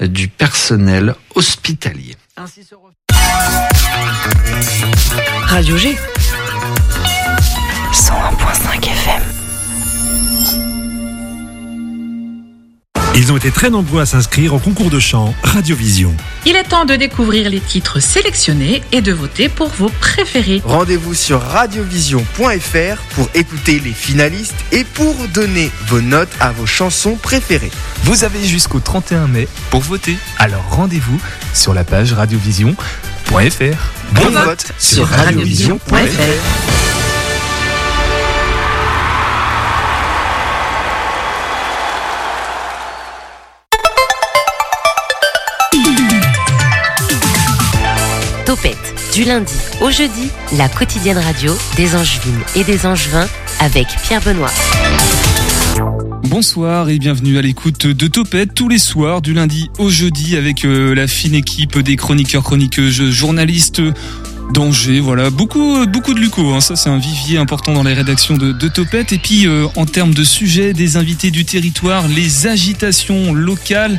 du personnel hospitalier. Radio G. 101.5 FM. Ils ont été très nombreux à s'inscrire au concours de chant Radiovision. Il est temps de découvrir les titres sélectionnés et de voter pour vos préférés. Rendez-vous sur radiovision.fr pour écouter les finalistes et pour donner vos notes à vos chansons préférées. Vous avez jusqu'au 31 mai pour voter. Alors rendez-vous sur la page radiovision.fr. Bon, vote sur radiovision.fr. du lundi au jeudi, la quotidienne radio des Angevines et des Angevins avec Pierre Benoît. Bonsoir et bienvenue à l'écoute de Topette tous les soirs du lundi au jeudi avec euh, la fine équipe des chroniqueurs, chroniqueuses, journalistes d'Angers. Voilà, beaucoup, beaucoup de Luco. Hein. Ça, c'est un vivier important dans les rédactions de, de Topette. Et puis, euh, en termes de sujets, des invités du territoire, les agitations locales.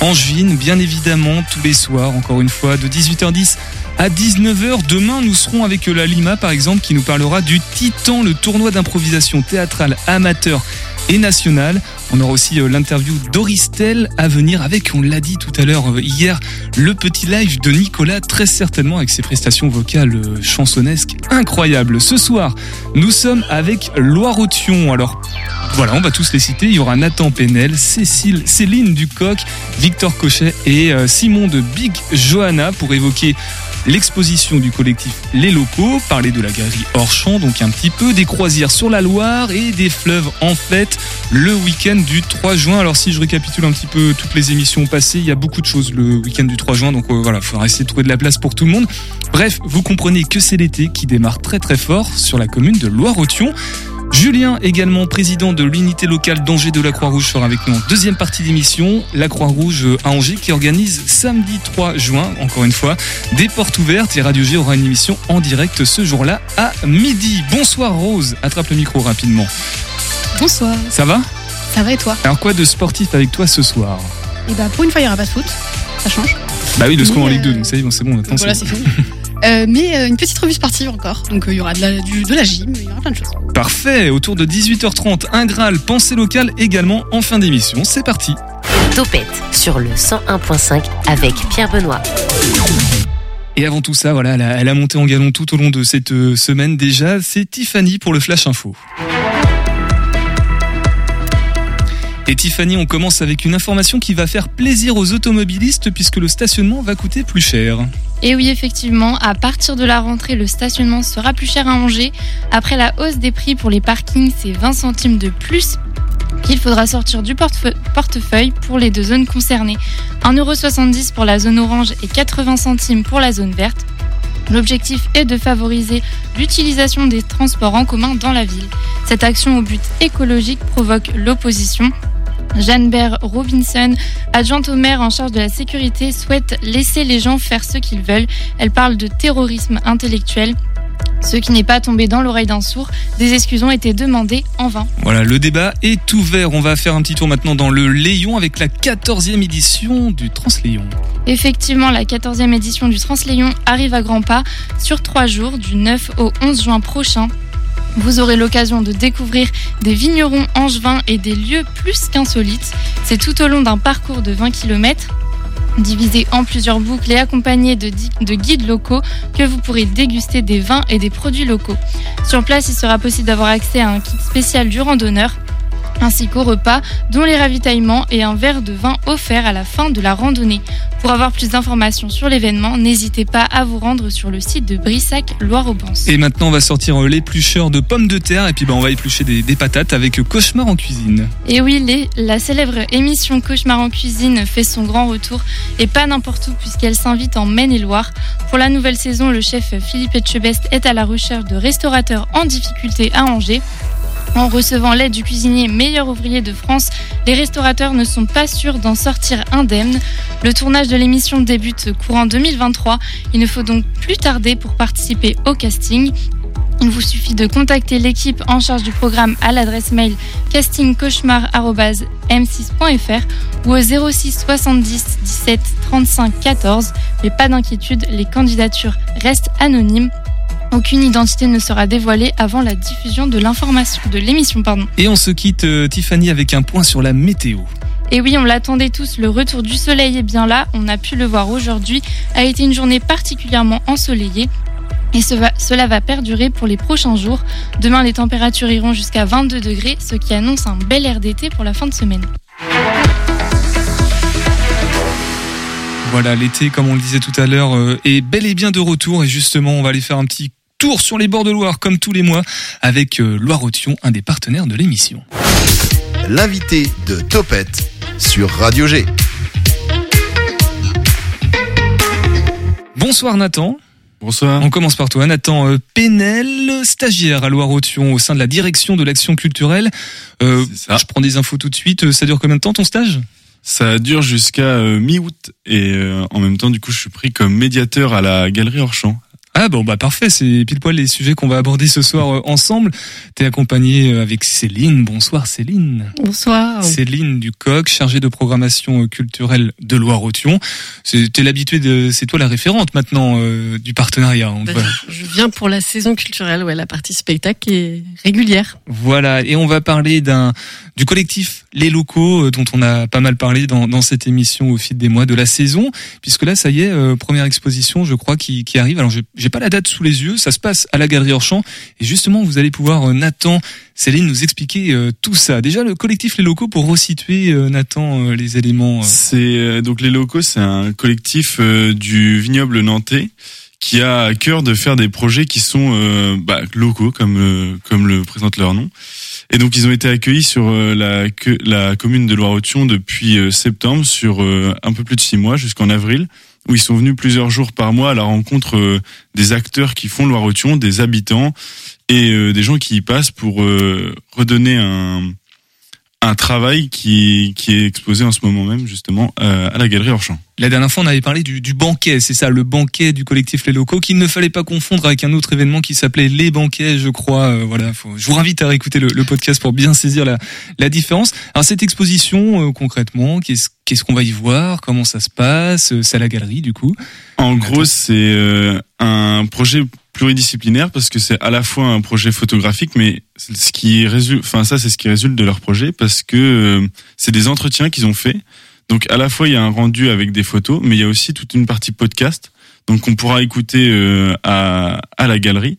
Angevine, bien évidemment, tous les soirs, encore une fois, de 18h10 à 19h. Demain, nous serons avec la Lima, par exemple, qui nous parlera du Titan, le tournoi d'improvisation théâtrale amateur et nationale. On aura aussi euh, l'interview d'Oristel à venir avec, on l'a dit tout à l'heure euh, hier, le petit live de Nicolas, très certainement avec ses prestations vocales euh, chansonnesques incroyables. Ce soir, nous sommes avec Loire-Othion. Alors, voilà, on va tous les citer. Il y aura Nathan Penel, Cécile, Céline Ducoq, Victor Cochet et Simon de Big Johanna pour évoquer l'exposition du collectif Les Locaux, parler de la galerie Hors-Champ, donc un petit peu des croisières sur la Loire et des fleuves en fête le week-end du 3 juin. Alors si je récapitule un petit peu toutes les émissions passées, il y a beaucoup de choses le week-end du 3 juin, donc euh, voilà, il faudra essayer de trouver de la place pour tout le monde. Bref, vous comprenez que c'est l'été qui démarre très très fort sur la commune de Loire-Othion. Julien, également président de l'unité locale d'Angers de la Croix-Rouge, sera avec nous en deuxième partie d'émission. La Croix-Rouge à Angers qui organise samedi 3 juin, encore une fois, des portes ouvertes et Radio G aura une émission en direct ce jour-là à midi. Bonsoir Rose, attrape le micro rapidement. Bonsoir. Ça va? Ça va et toi? Alors quoi de sportif avec toi ce soir? Et bah pour une fois il n'y aura pas de foot, ça change. Bah oui, le score en Mais, Ligue 2, euh, donc ça y est, bon, c'est bon, attention. Voilà c'est fini. Euh, mais euh, une petite revue sportive encore, donc euh, il y aura de la, du- de la gym, il y aura plein de choses. Parfait, autour de 18h30, un Graal, pensée locale également en fin d'émission. C'est parti. Topette sur le 101.5 avec Pierre Benoît. Et avant tout ça, voilà, elle a, elle a monté en galon tout au long de cette euh, semaine déjà. C'est Tiffany pour le Flash Info. Et Tiffany, on commence avec une information qui va faire plaisir aux automobilistes puisque le stationnement va coûter plus cher. Et oui, effectivement, à partir de la rentrée, le stationnement sera plus cher à Angers. Après la hausse des prix pour les parkings, c'est 20 centimes de plus qu'il faudra sortir du portefeu- portefeuille pour les deux zones concernées. 1,70€ pour la zone orange et 80 centimes pour la zone verte. L'objectif est de favoriser l'utilisation des transports en commun dans la ville. Cette action au but écologique provoque l'opposition. Jeanne Baird Robinson, adjointe au maire en charge de la sécurité, souhaite laisser les gens faire ce qu'ils veulent. Elle parle de terrorisme intellectuel. Ce qui n'est pas tombé dans l'oreille d'un sourd, des excuses ont été demandées en vain. Voilà, le débat est ouvert. On va faire un petit tour maintenant dans le Léon avec la 14e édition du Transléon. Effectivement, la 14e édition du Transléon arrive à grands pas sur trois jours, du 9 au 11 juin prochain. Vous aurez l'occasion de découvrir des vignerons angevins et des lieux plus qu'insolites. C'est tout au long d'un parcours de 20 km, divisé en plusieurs boucles et accompagné de, de guides locaux, que vous pourrez déguster des vins et des produits locaux. Sur place, il sera possible d'avoir accès à un kit spécial du randonneur ainsi qu'au repas, dont les ravitaillements et un verre de vin offert à la fin de la randonnée. Pour avoir plus d'informations sur l'événement, n'hésitez pas à vous rendre sur le site de Brissac Loire-Aubance. Et maintenant, on va sortir euh, l'éplucheur de pommes de terre et puis bah, on va éplucher des, des patates avec Cauchemar en cuisine. Et oui, les- la célèbre émission Cauchemar en cuisine fait son grand retour et pas n'importe où puisqu'elle s'invite en Maine-et-Loire. Pour la nouvelle saison, le chef Philippe Etchebest est à la recherche de restaurateurs en difficulté à Angers. En recevant l'aide du cuisinier meilleur ouvrier de France, les restaurateurs ne sont pas sûrs d'en sortir indemnes. Le tournage de l'émission débute courant 2023. Il ne faut donc plus tarder pour participer au casting. Il vous suffit de contacter l'équipe en charge du programme à l'adresse mail castingcauchemar.m6.fr ou au 06 70 17 35 14. Mais pas d'inquiétude, les candidatures restent anonymes. Aucune identité ne sera dévoilée avant la diffusion de l'information de l'émission. Pardon. Et on se quitte, euh, Tiffany, avec un point sur la météo. Et oui, on l'attendait tous, le retour du soleil est bien là, on a pu le voir aujourd'hui, a été une journée particulièrement ensoleillée. Et ce va- cela va perdurer pour les prochains jours. Demain, les températures iront jusqu'à 22 degrés, ce qui annonce un bel air d'été pour la fin de semaine. Voilà, l'été, comme on le disait tout à l'heure, euh, est bel et bien de retour. Et justement, on va aller faire un petit tour sur les bords de Loire, comme tous les mois, avec euh, Loire-Othion, un des partenaires de l'émission. L'invité de Topette sur Radio G. Bonsoir Nathan. Bonsoir. On commence par toi, Nathan euh, Pénel, stagiaire à Loire-Othion au sein de la direction de l'action culturelle. Euh, je prends des infos tout de suite. Ça dure combien de temps ton stage? Ça dure jusqu'à euh, mi-août et euh, en même temps, du coup, je suis pris comme médiateur à la Galerie Orchamps. Ah bon bah parfait, c'est pile poil les sujets qu'on va aborder ce soir euh, ensemble. T'es accompagné euh, avec Céline. Bonsoir Céline. Bonsoir. Céline Ducoq, chargée de programmation euh, culturelle de Loire-Othion. T'es l'habituée de, c'est toi la référente maintenant euh, du partenariat. Bah, va- Je viens pour la saison culturelle, ouais, la partie spectacle est régulière. Voilà, et on va parler d'un du collectif Les Locaux euh, dont on a pas mal parlé dans, dans cette émission au fil des mois de la saison, puisque là ça y est, euh, première exposition je crois qui, qui arrive. Alors j'ai pas la date sous les yeux, ça se passe à la Galerie Orchamps, et justement vous allez pouvoir euh, Nathan, Céline nous expliquer euh, tout ça. Déjà le collectif Les Locaux pour resituer euh, Nathan euh, les éléments. C'est donc les locaux, c'est un collectif du vignoble nantais qui a à cœur de faire des projets qui sont bah, locaux, comme comme le présente leur nom. Et donc ils ont été accueillis sur euh, la la commune de Loire-Othion depuis euh, septembre, sur euh, un peu plus de six mois jusqu'en avril, où ils sont venus plusieurs jours par mois à la rencontre des acteurs qui font Loire-Othion, des habitants et des gens qui y passent pour redonner un un travail qui, qui est exposé en ce moment même justement à la galerie Orchamps. La dernière fois, on avait parlé du, du banquet, c'est ça, le banquet du collectif Les Locaux, qu'il ne fallait pas confondre avec un autre événement qui s'appelait Les Banquets, je crois. Euh, voilà, faut, je vous invite à réécouter le, le podcast pour bien saisir la, la différence. Alors cette exposition, euh, concrètement, qu'est-ce qu'est-ce qu'on va y voir? Comment ça se passe? Euh, C'est à la galerie, du coup. En gros, c'est euh, un projet pluridisciplinaire parce que c'est à la fois un projet photographique, mais ce qui résulte, enfin ça c'est ce qui résulte de leur projet parce que c'est des entretiens qu'ils ont fait. Donc à la fois il y a un rendu avec des photos, mais il y a aussi toute une partie podcast, donc on pourra écouter euh, à, à la galerie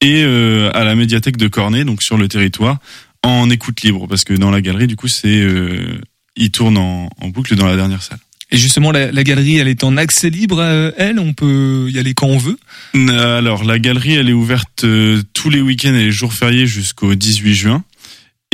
et euh, à la médiathèque de Cornet, donc sur le territoire, en écoute libre, parce que dans la galerie du coup c'est euh, ils tournent en, en boucle dans la dernière salle. Et justement, la, la galerie, elle est en accès libre, euh, elle? On peut y aller quand on veut? Alors, la galerie, elle est ouverte euh, tous les week-ends et les jours fériés jusqu'au 18 juin.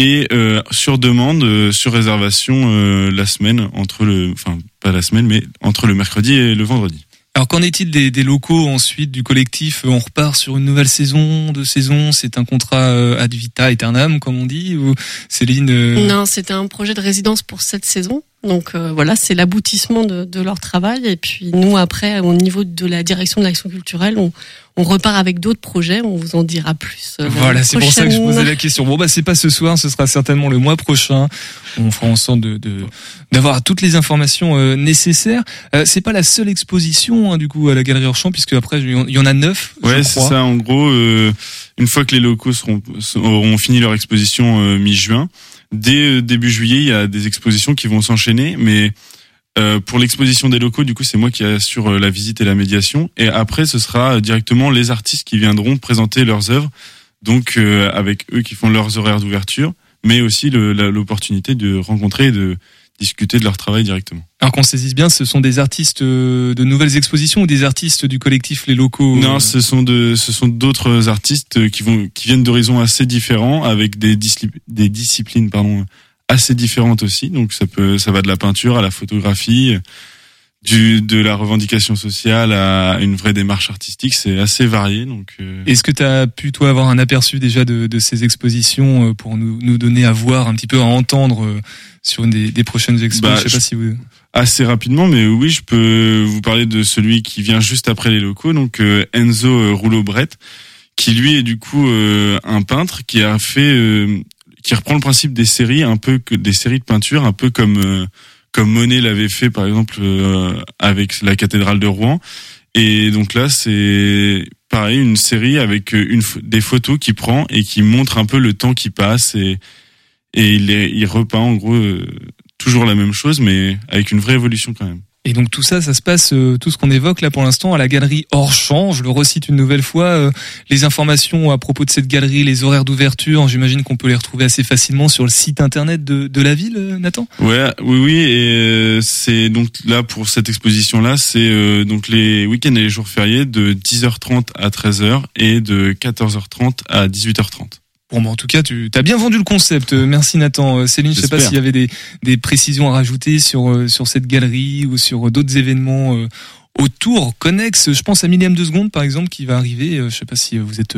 Et euh, sur demande, euh, sur réservation, euh, la semaine, entre le... Enfin, pas la semaine, mais entre le mercredi et le vendredi. Alors qu'en est-il des, des locaux ensuite du collectif? On repart sur une nouvelle saison, deux saisons. C'est un contrat euh, ad vita aeternam, comme on dit. Ou Céline euh, Non, c'était un projet de résidence pour cette saison. Donc euh, voilà, c'est l'aboutissement de, de leur travail. Et puis nous, après, au niveau de la direction de l'action culturelle, on, on repart avec d'autres projets. On vous en dira plus. euh, Voilà, c'est pour ça que je posais la question. Bon bah c'est pas ce soir, ce sera certainement le mois prochain. On fera en sorte de de- d'avoir toutes les informations euh, nécessaires. Euh, c'est pas la seule exposition hein, du coup à la Galerie Orchamps puisque après il y en a neuf. Ouais, c'est ça. En gros, euh, une fois que les locaux seront, auront fini leur exposition euh, mi-juin, dès euh, début juillet, il y a des expositions qui vont s'enchaîner. Mais euh, pour l'exposition des locaux, du coup, c'est moi qui assure euh, la visite et la médiation. Et après, ce sera directement les artistes qui viendront présenter leurs œuvres. Donc, euh, avec eux qui font leurs horaires d'ouverture, mais aussi l'opportunité de rencontrer et de discuter de leur travail directement. Alors qu'on saisisse bien, ce sont des artistes euh, de nouvelles expositions ou des artistes du collectif Les Locaux euh, Non, ce sont de, ce sont d'autres artistes qui vont, qui viennent d'horizons assez différents, avec des, des disciplines, pardon, assez différentes aussi. Donc ça peut, ça va de la peinture à la photographie, du, de la revendication sociale à une vraie démarche artistique. C'est assez varié. Donc, euh, Est-ce que tu as pu toi avoir un aperçu déjà de, de ces expositions euh, pour nous, nous donner à voir un petit peu à entendre euh, sur une des, des prochaines expos? Bah, Je sais pas si vous. assez rapidement, mais oui, je peux vous parler de celui qui vient juste après les locaux, donc euh, Enzo Rouleau-Brett, qui lui est du coup euh, un peintre qui a fait, euh, qui reprend le principe des séries, un peu que des séries de peinture, un peu comme euh, comme Monet l'avait fait par exemple euh, avec la cathédrale de Rouen. Et donc là, c'est pareil, une série avec une, des photos qu'il prend et qui montre un peu le temps qui passe et, et il, est, il repeint en gros euh, toujours la même chose, mais avec une vraie évolution quand même. Et donc tout ça, ça se passe, euh, tout ce qu'on évoque là pour l'instant, à la galerie hors champ. Je le recite une nouvelle fois. euh, les informations à propos de cette galerie, les horaires d'ouverture, j'imagine qu'on peut les retrouver assez facilement sur le site internet de, de la ville, euh, Nathan? Ouais, oui, oui, et c'est donc là pour cette exposition-là, c'est euh, donc les week-ends et les jours fériés de 10h30 à 13h et de 14h30 à 18h30. Bon, bah, en tout cas, tu as bien vendu le concept. Euh, Merci Nathan. Euh, Céline, je sais pas s'il y avait des, des précisions à rajouter sur, euh, sur cette galerie ou sur d'autres événements autour, connexes. Je pense à Millième de Seconde, par exemple, qui va arriver. Je sais pas si vous êtes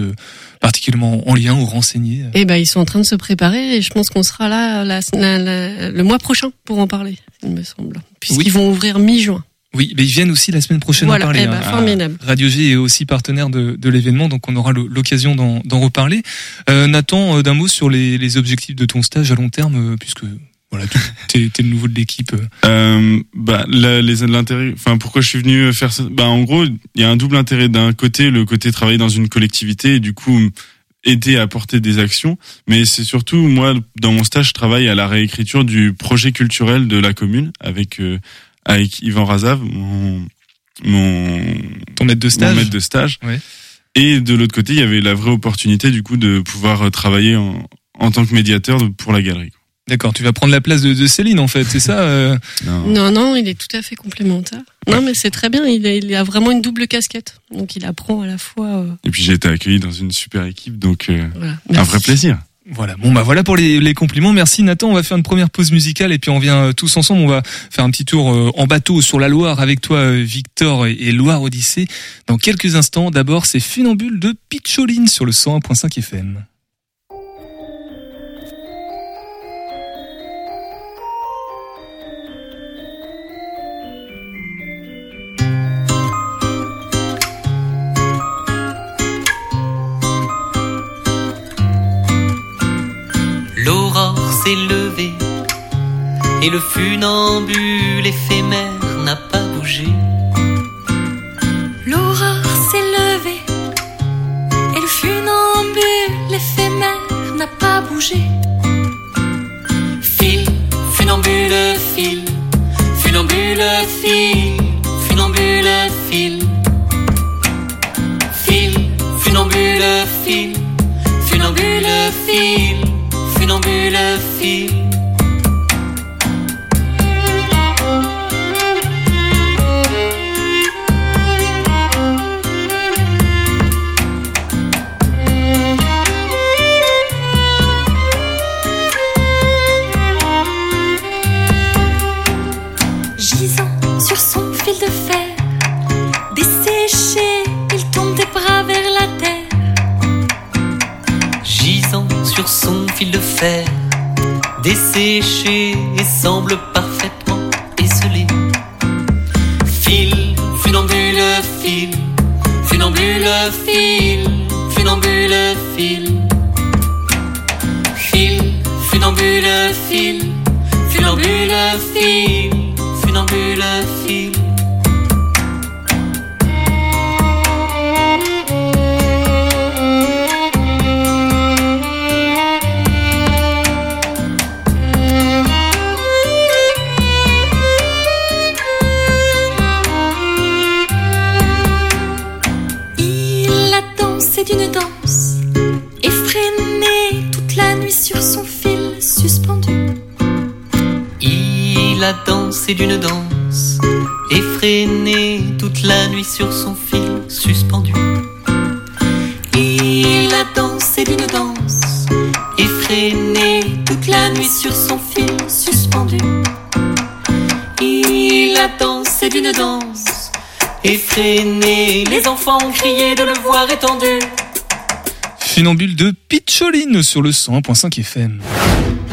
particulièrement en lien ou renseigné. Eh ben, ils sont en train de se préparer et je pense qu'on sera là la- la- la- le mois prochain pour en parler, il me semble. Puisqu'ils Oui. vont ouvrir mi-juin. Oui, mais ils viennent aussi la semaine prochaine Voilà, en parler. eh ben, hein. formidable. Radio G est aussi partenaire de, de l'événement, donc on aura l'occasion d'en d'en reparler. Euh, Nathan, euh, d'un mot sur les, les objectifs de ton stage à long terme, euh, puisque voilà, tu t'es t'es le nouveau de l'équipe. euh. Euh, bah, l'intérêt, enfin pourquoi je suis venu faire ça? Bah en gros, il y a un double intérêt. D'un côté, le côté travailler dans une collectivité et du coup aider à porter des actions, mais c'est surtout moi dans mon stage, je travaille à la réécriture du projet culturel de la commune avec euh, avec Yvan Razav, mon mon Ton maître de stage mon maître de stage. Ouais. Et de l'autre côté, il y avait la vraie opportunité du coup de pouvoir travailler en, en tant que médiateur pour la galerie. D'accord, tu vas prendre la place de, de Céline en fait, c'est ça euh Non, non, il est tout à fait complémentaire. Non, mais c'est très bien. Il a, il a vraiment une double casquette. Donc, il apprend à la fois. euh, Et puis j'ai été accueilli dans une super équipe, donc euh, Voilà. un vrai plaisir. Voilà, bon bah voilà pour les, compliments. Merci Nathan. On va faire une première pause musicale et puis on vient euh, tous ensemble. On va faire un petit tour euh, en bateau sur la Loire avec toi, euh, Victor et, Loire Odyssée. Dans quelques instants, d'abord c'est Funambule de Picholine sur le 101.5 FM. Et le funambule éphémère n'a pas bougé. L'aurore s'est levée et le funambule éphémère n'a pas bougé. Dansé d'une danse, effréné toute la nuit sur son fil suspendu. Il a dansé d'une danse, effréné toute la nuit sur son fil suspendu. Il a dansé d'une danse, effréné toute la nuit sur son effréné. Les enfants ont crié de le voir étendu. Funambule de Picholine sur le 101.5 FM.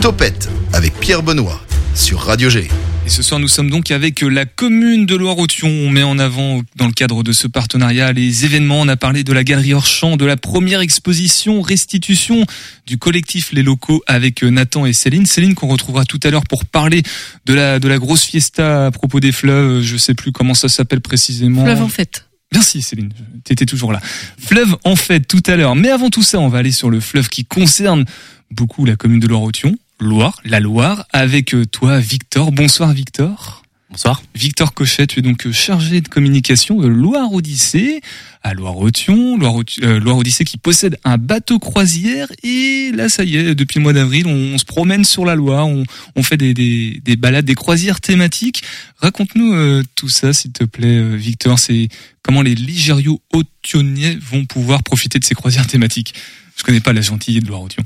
Topette avec Pierre Benoît sur Radio G. Et ce soir, nous sommes donc avec la commune de Loire-Othion. On met en avant, dans le cadre de ce partenariat, les événements. On a parlé de la galerie Orchamp, de la première exposition restitution du collectif Les Locaux avec Nathan et Céline. Céline qu'on retrouvera tout à l'heure pour parler de la, de la grosse fiesta à propos des fleuves. Je sais plus comment ça s'appelle précisément. Fleuve en fête. Merci Céline, t'étais toujours là. Fleuve en fête tout à l'heure. Mais avant tout ça, on va aller sur le fleuve qui concerne beaucoup la commune de Loire-Othion. Loire, la Loire, avec euh, toi Victor. Bonsoir Victor. Bonsoir. Victor Cochet, tu es donc euh, chargé de communication de Loire Odyssée à Loire-Othion, Loire, euh, Loire Odyssée qui possède un bateau croisière et là ça y est, depuis le mois d'avril, on, on se promène sur la Loire, on, on fait des, des, des balades, des croisières thématiques. Raconte-nous euh, tout ça s'il te plaît Victor, c'est comment les Ligériaux Othionais vont pouvoir profiter de ces croisières thématiques. Je connais pas la gentillesse de Loire-Othion.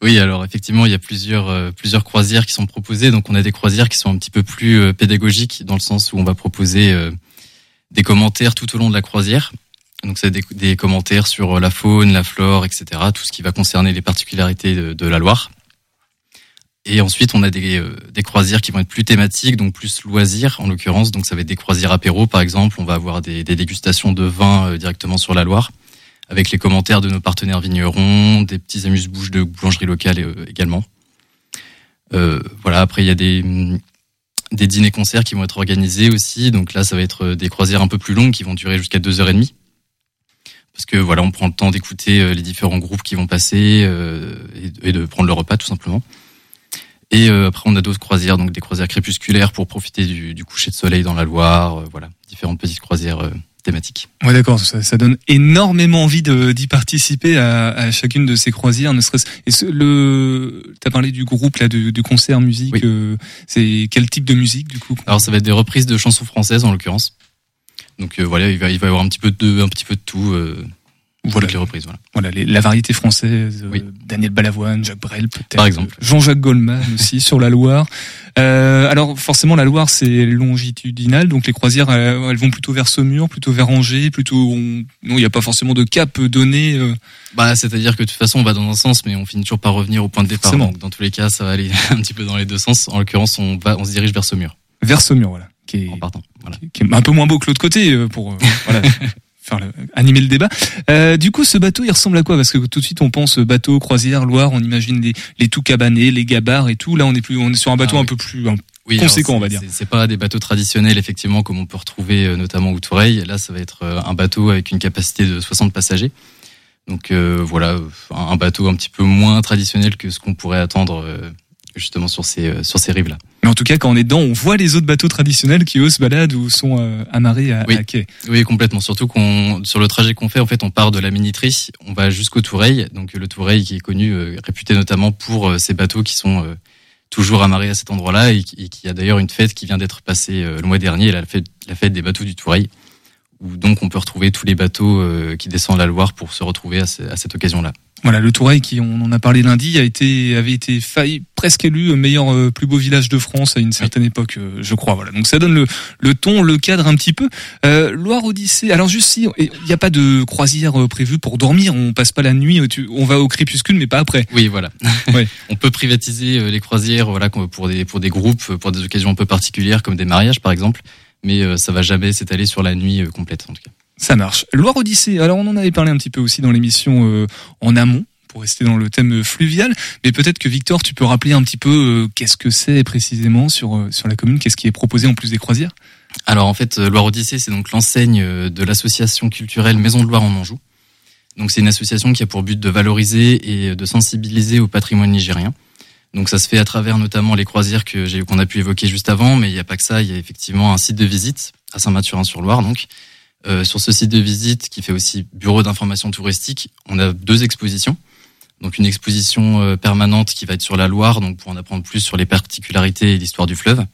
Oui, alors effectivement, il y a plusieurs euh, plusieurs croisières qui sont proposées. Donc on a des croisières qui sont un petit peu plus euh, pédagogiques dans le sens où on va proposer euh, des commentaires tout au long de la croisière. Donc c'est des, commentaires sur la faune, la flore, etc. Tout ce qui va concerner les particularités de, la Loire. Et ensuite, on a des, croisières qui vont être plus thématiques, donc plus loisirs en l'occurrence. Donc ça va être des croisières apéro, par exemple. On va avoir des, dégustations de vin directement sur la Loire, avec les commentaires de nos partenaires vignerons, des petits amuse-bouches de boulangerie locale euh, également. Euh, voilà. Après, il y a des des dîners-concerts qui vont être organisés aussi. Donc là, ça va être des croisières un peu plus longues qui vont durer jusqu'à deux heures et demie. Parce que voilà, on prend le temps d'écouter euh, les différents groupes qui vont passer euh, et, de prendre le repas tout simplement. Et euh, après, on a d'autres croisières, donc des croisières crépusculaires pour profiter du, du coucher de soleil dans la Loire. euh, voilà, différentes petites croisières thématiques. Ouais, d'accord. Ça, ça donne énormément envie d'y participer à, à chacune de ces croisières, ne serait-ce. Et ce, le, t'as parlé du groupe là, du, du concert musique. euh, c'est quel type de musique du coup? Alors, ça va être des reprises de chansons françaises en l'occurrence. Donc euh, voilà, il va, il va y avoir un petit peu de, un petit peu de tout. Euh, Voilà. les reprises, voilà. Voilà, les- la variété française. euh, Daniel Balavoine, Jacques Brel, peut-être. Par exemple. Jean-Jacques Goldman aussi sur la Loire. Euh, alors forcément, la Loire c'est longitudinal, donc les croisières euh, elles vont plutôt vers Saumur, plutôt vers Angers, plutôt. on- Non, il n'y a pas forcément de cap donné. euh, Bah, c'est-à-dire que de toute façon, on va dans un sens, mais on finit toujours par revenir au point de départ. Forcément. Donc, dans tous les cas, ça va aller un petit peu dans les deux sens. En l'occurrence, on va, on se dirige vers Saumur. vers Saumur, voilà. Qui est, En partant. Voilà. qui est un peu moins beau que l'autre côté euh, pour euh, voilà, faire le- animer le débat. Euh, du coup, ce bateau, il ressemble à quoi? Parce que tout de suite, on pense bateau, croisière, Loire, on imagine les, les tout cabanés, les gabarres et tout. Là, on est plus, on est sur un bateau Ah un peu plus Oui, conséquent, on va dire. c'est- pas des bateaux traditionnels, effectivement, comme on peut retrouver euh, notamment au Toureil. Là, ça va être euh, un bateau avec une capacité de 60 passagers. Donc voilà, un bateau un petit peu moins traditionnel que ce qu'on pourrait attendre justement sur ces euh, sur ces rives là. Mais en tout cas, quand on est dedans, on voit les autres bateaux traditionnels qui eux se baladent ou sont euh, amarrés à, Oui. à quai. Oui, complètement. Surtout qu'on sur le trajet qu'on fait, en fait, on part de la Miniterie, on va jusqu'au Toureil. Donc le Toureil qui est connu, euh, réputé notamment pour ces bateaux qui sont toujours amarrés à cet endroit-là et, qui- et qui a d'ailleurs une fête qui vient d'être passée le mois dernier, la fête, la fête des bateaux du Toureil, où donc on peut retrouver tous les bateaux euh, qui descendent la Loire pour se retrouver à, ce- à cette occasion-là. Voilà, le Toureil, qui on en a parlé lundi, a été avait été failli presque élu meilleur euh, plus beau village de France à une certaine époque, euh, je crois. Voilà, donc ça donne le, le ton, le cadre un petit peu. Euh, Loire Odyssée. Alors juste si il n'y a pas de croisière euh, prévue pour dormir, on passe pas la nuit, euh, tu- on va au crépuscule, mais pas après. Oui, voilà. Ouais. on peut privatiser euh, les croisières, voilà, pour des pour des groupes, euh, pour des occasions un peu particulières, comme des mariages par exemple. Mais euh, ça va jamais s'étaler sur la nuit euh, complète en tout cas. Ça marche. Loire Odyssée. Alors on en avait parlé un petit peu aussi dans l'émission euh, en amont pour rester dans le thème fluvial, mais peut-être que Victor, tu peux rappeler un petit peu euh, qu'est-ce que c'est précisément sur euh, sur la commune, qu'est-ce qui est proposé en plus des croisières? Alors en fait, Loire Odyssée, c'est donc l'enseigne de l'association culturelle Maison de Loire en Anjou. Donc c'est une association qui a pour but de valoriser et de sensibiliser au patrimoine nigérien. Donc ça se fait à travers notamment les croisières que j'ai qu'on a pu évoquer juste avant, mais il n'y a pas que ça, il y a effectivement un site de visite à Saint-Mathurin-sur-Loire. Donc Euh, sur ce site de visite qui fait aussi bureau d'information touristique, on a deux expositions. Donc une exposition euh, permanente qui va être sur la Loire, donc pour en apprendre plus sur les particularités et l'histoire du fleuve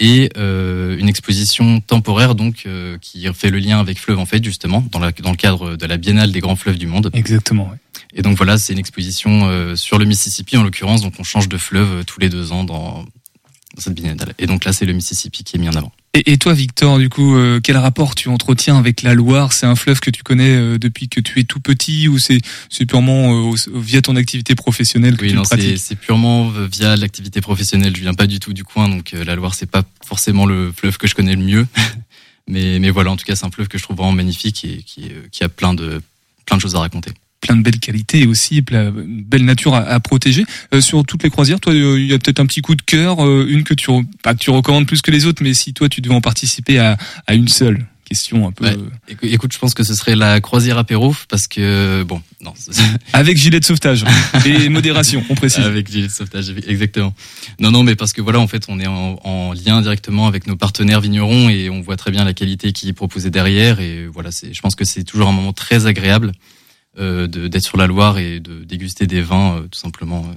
et euh, une exposition temporaire donc euh, qui fait le lien avec Fleuve en fait justement dans, la, dans le cadre de la Biennale des grands fleuves du monde. Exactement. Et donc voilà, c'est une exposition euh, sur le Mississippi en l'occurrence, donc on change de fleuve euh, tous les deux ans dans, dans cette biennale. Et donc là, c'est le Mississippi qui est mis en avant. Et, et toi, Victor, du coup, euh, quel rapport tu entretiens avec la Loire? C'est un fleuve que tu connais euh, depuis que tu es tout petit ou c'est purement euh, via ton activité professionnelle que Oui, tu non, pratiques? c'est purement euh, via l'activité professionnelle. Je viens pas du tout du coin, donc euh, la Loire c'est pas forcément le fleuve que je connais le mieux. mais mais voilà, en tout cas, c'est un fleuve que je trouve vraiment magnifique et qui qui a plein de plein de choses à raconter. Plein de belles qualités et aussi plein- une belle nature à, à protéger. Euh, sur toutes les croisières, toi, euh, il y a peut-être un petit coup de cœur, euh, une que tu, pas que tu recommandes plus que les autres, mais si toi, tu devais en participer à, à une seule question un peu... Ouais. Écou- Écoute, je pense que ce serait la croisière apéro parce que bon, non. Avec gilet de sauvetage et modération, on précise. Avec gilet de sauvetage, exactement. Non, non, mais parce que voilà, en fait, on est en, en lien directement avec nos partenaires vignerons et on voit très bien la qualité qui est proposée derrière. Et voilà, c'est, je pense que c'est toujours un moment très agréable euh, d'être sur la Loire et de déguster des vins, euh, tout simplement. euh.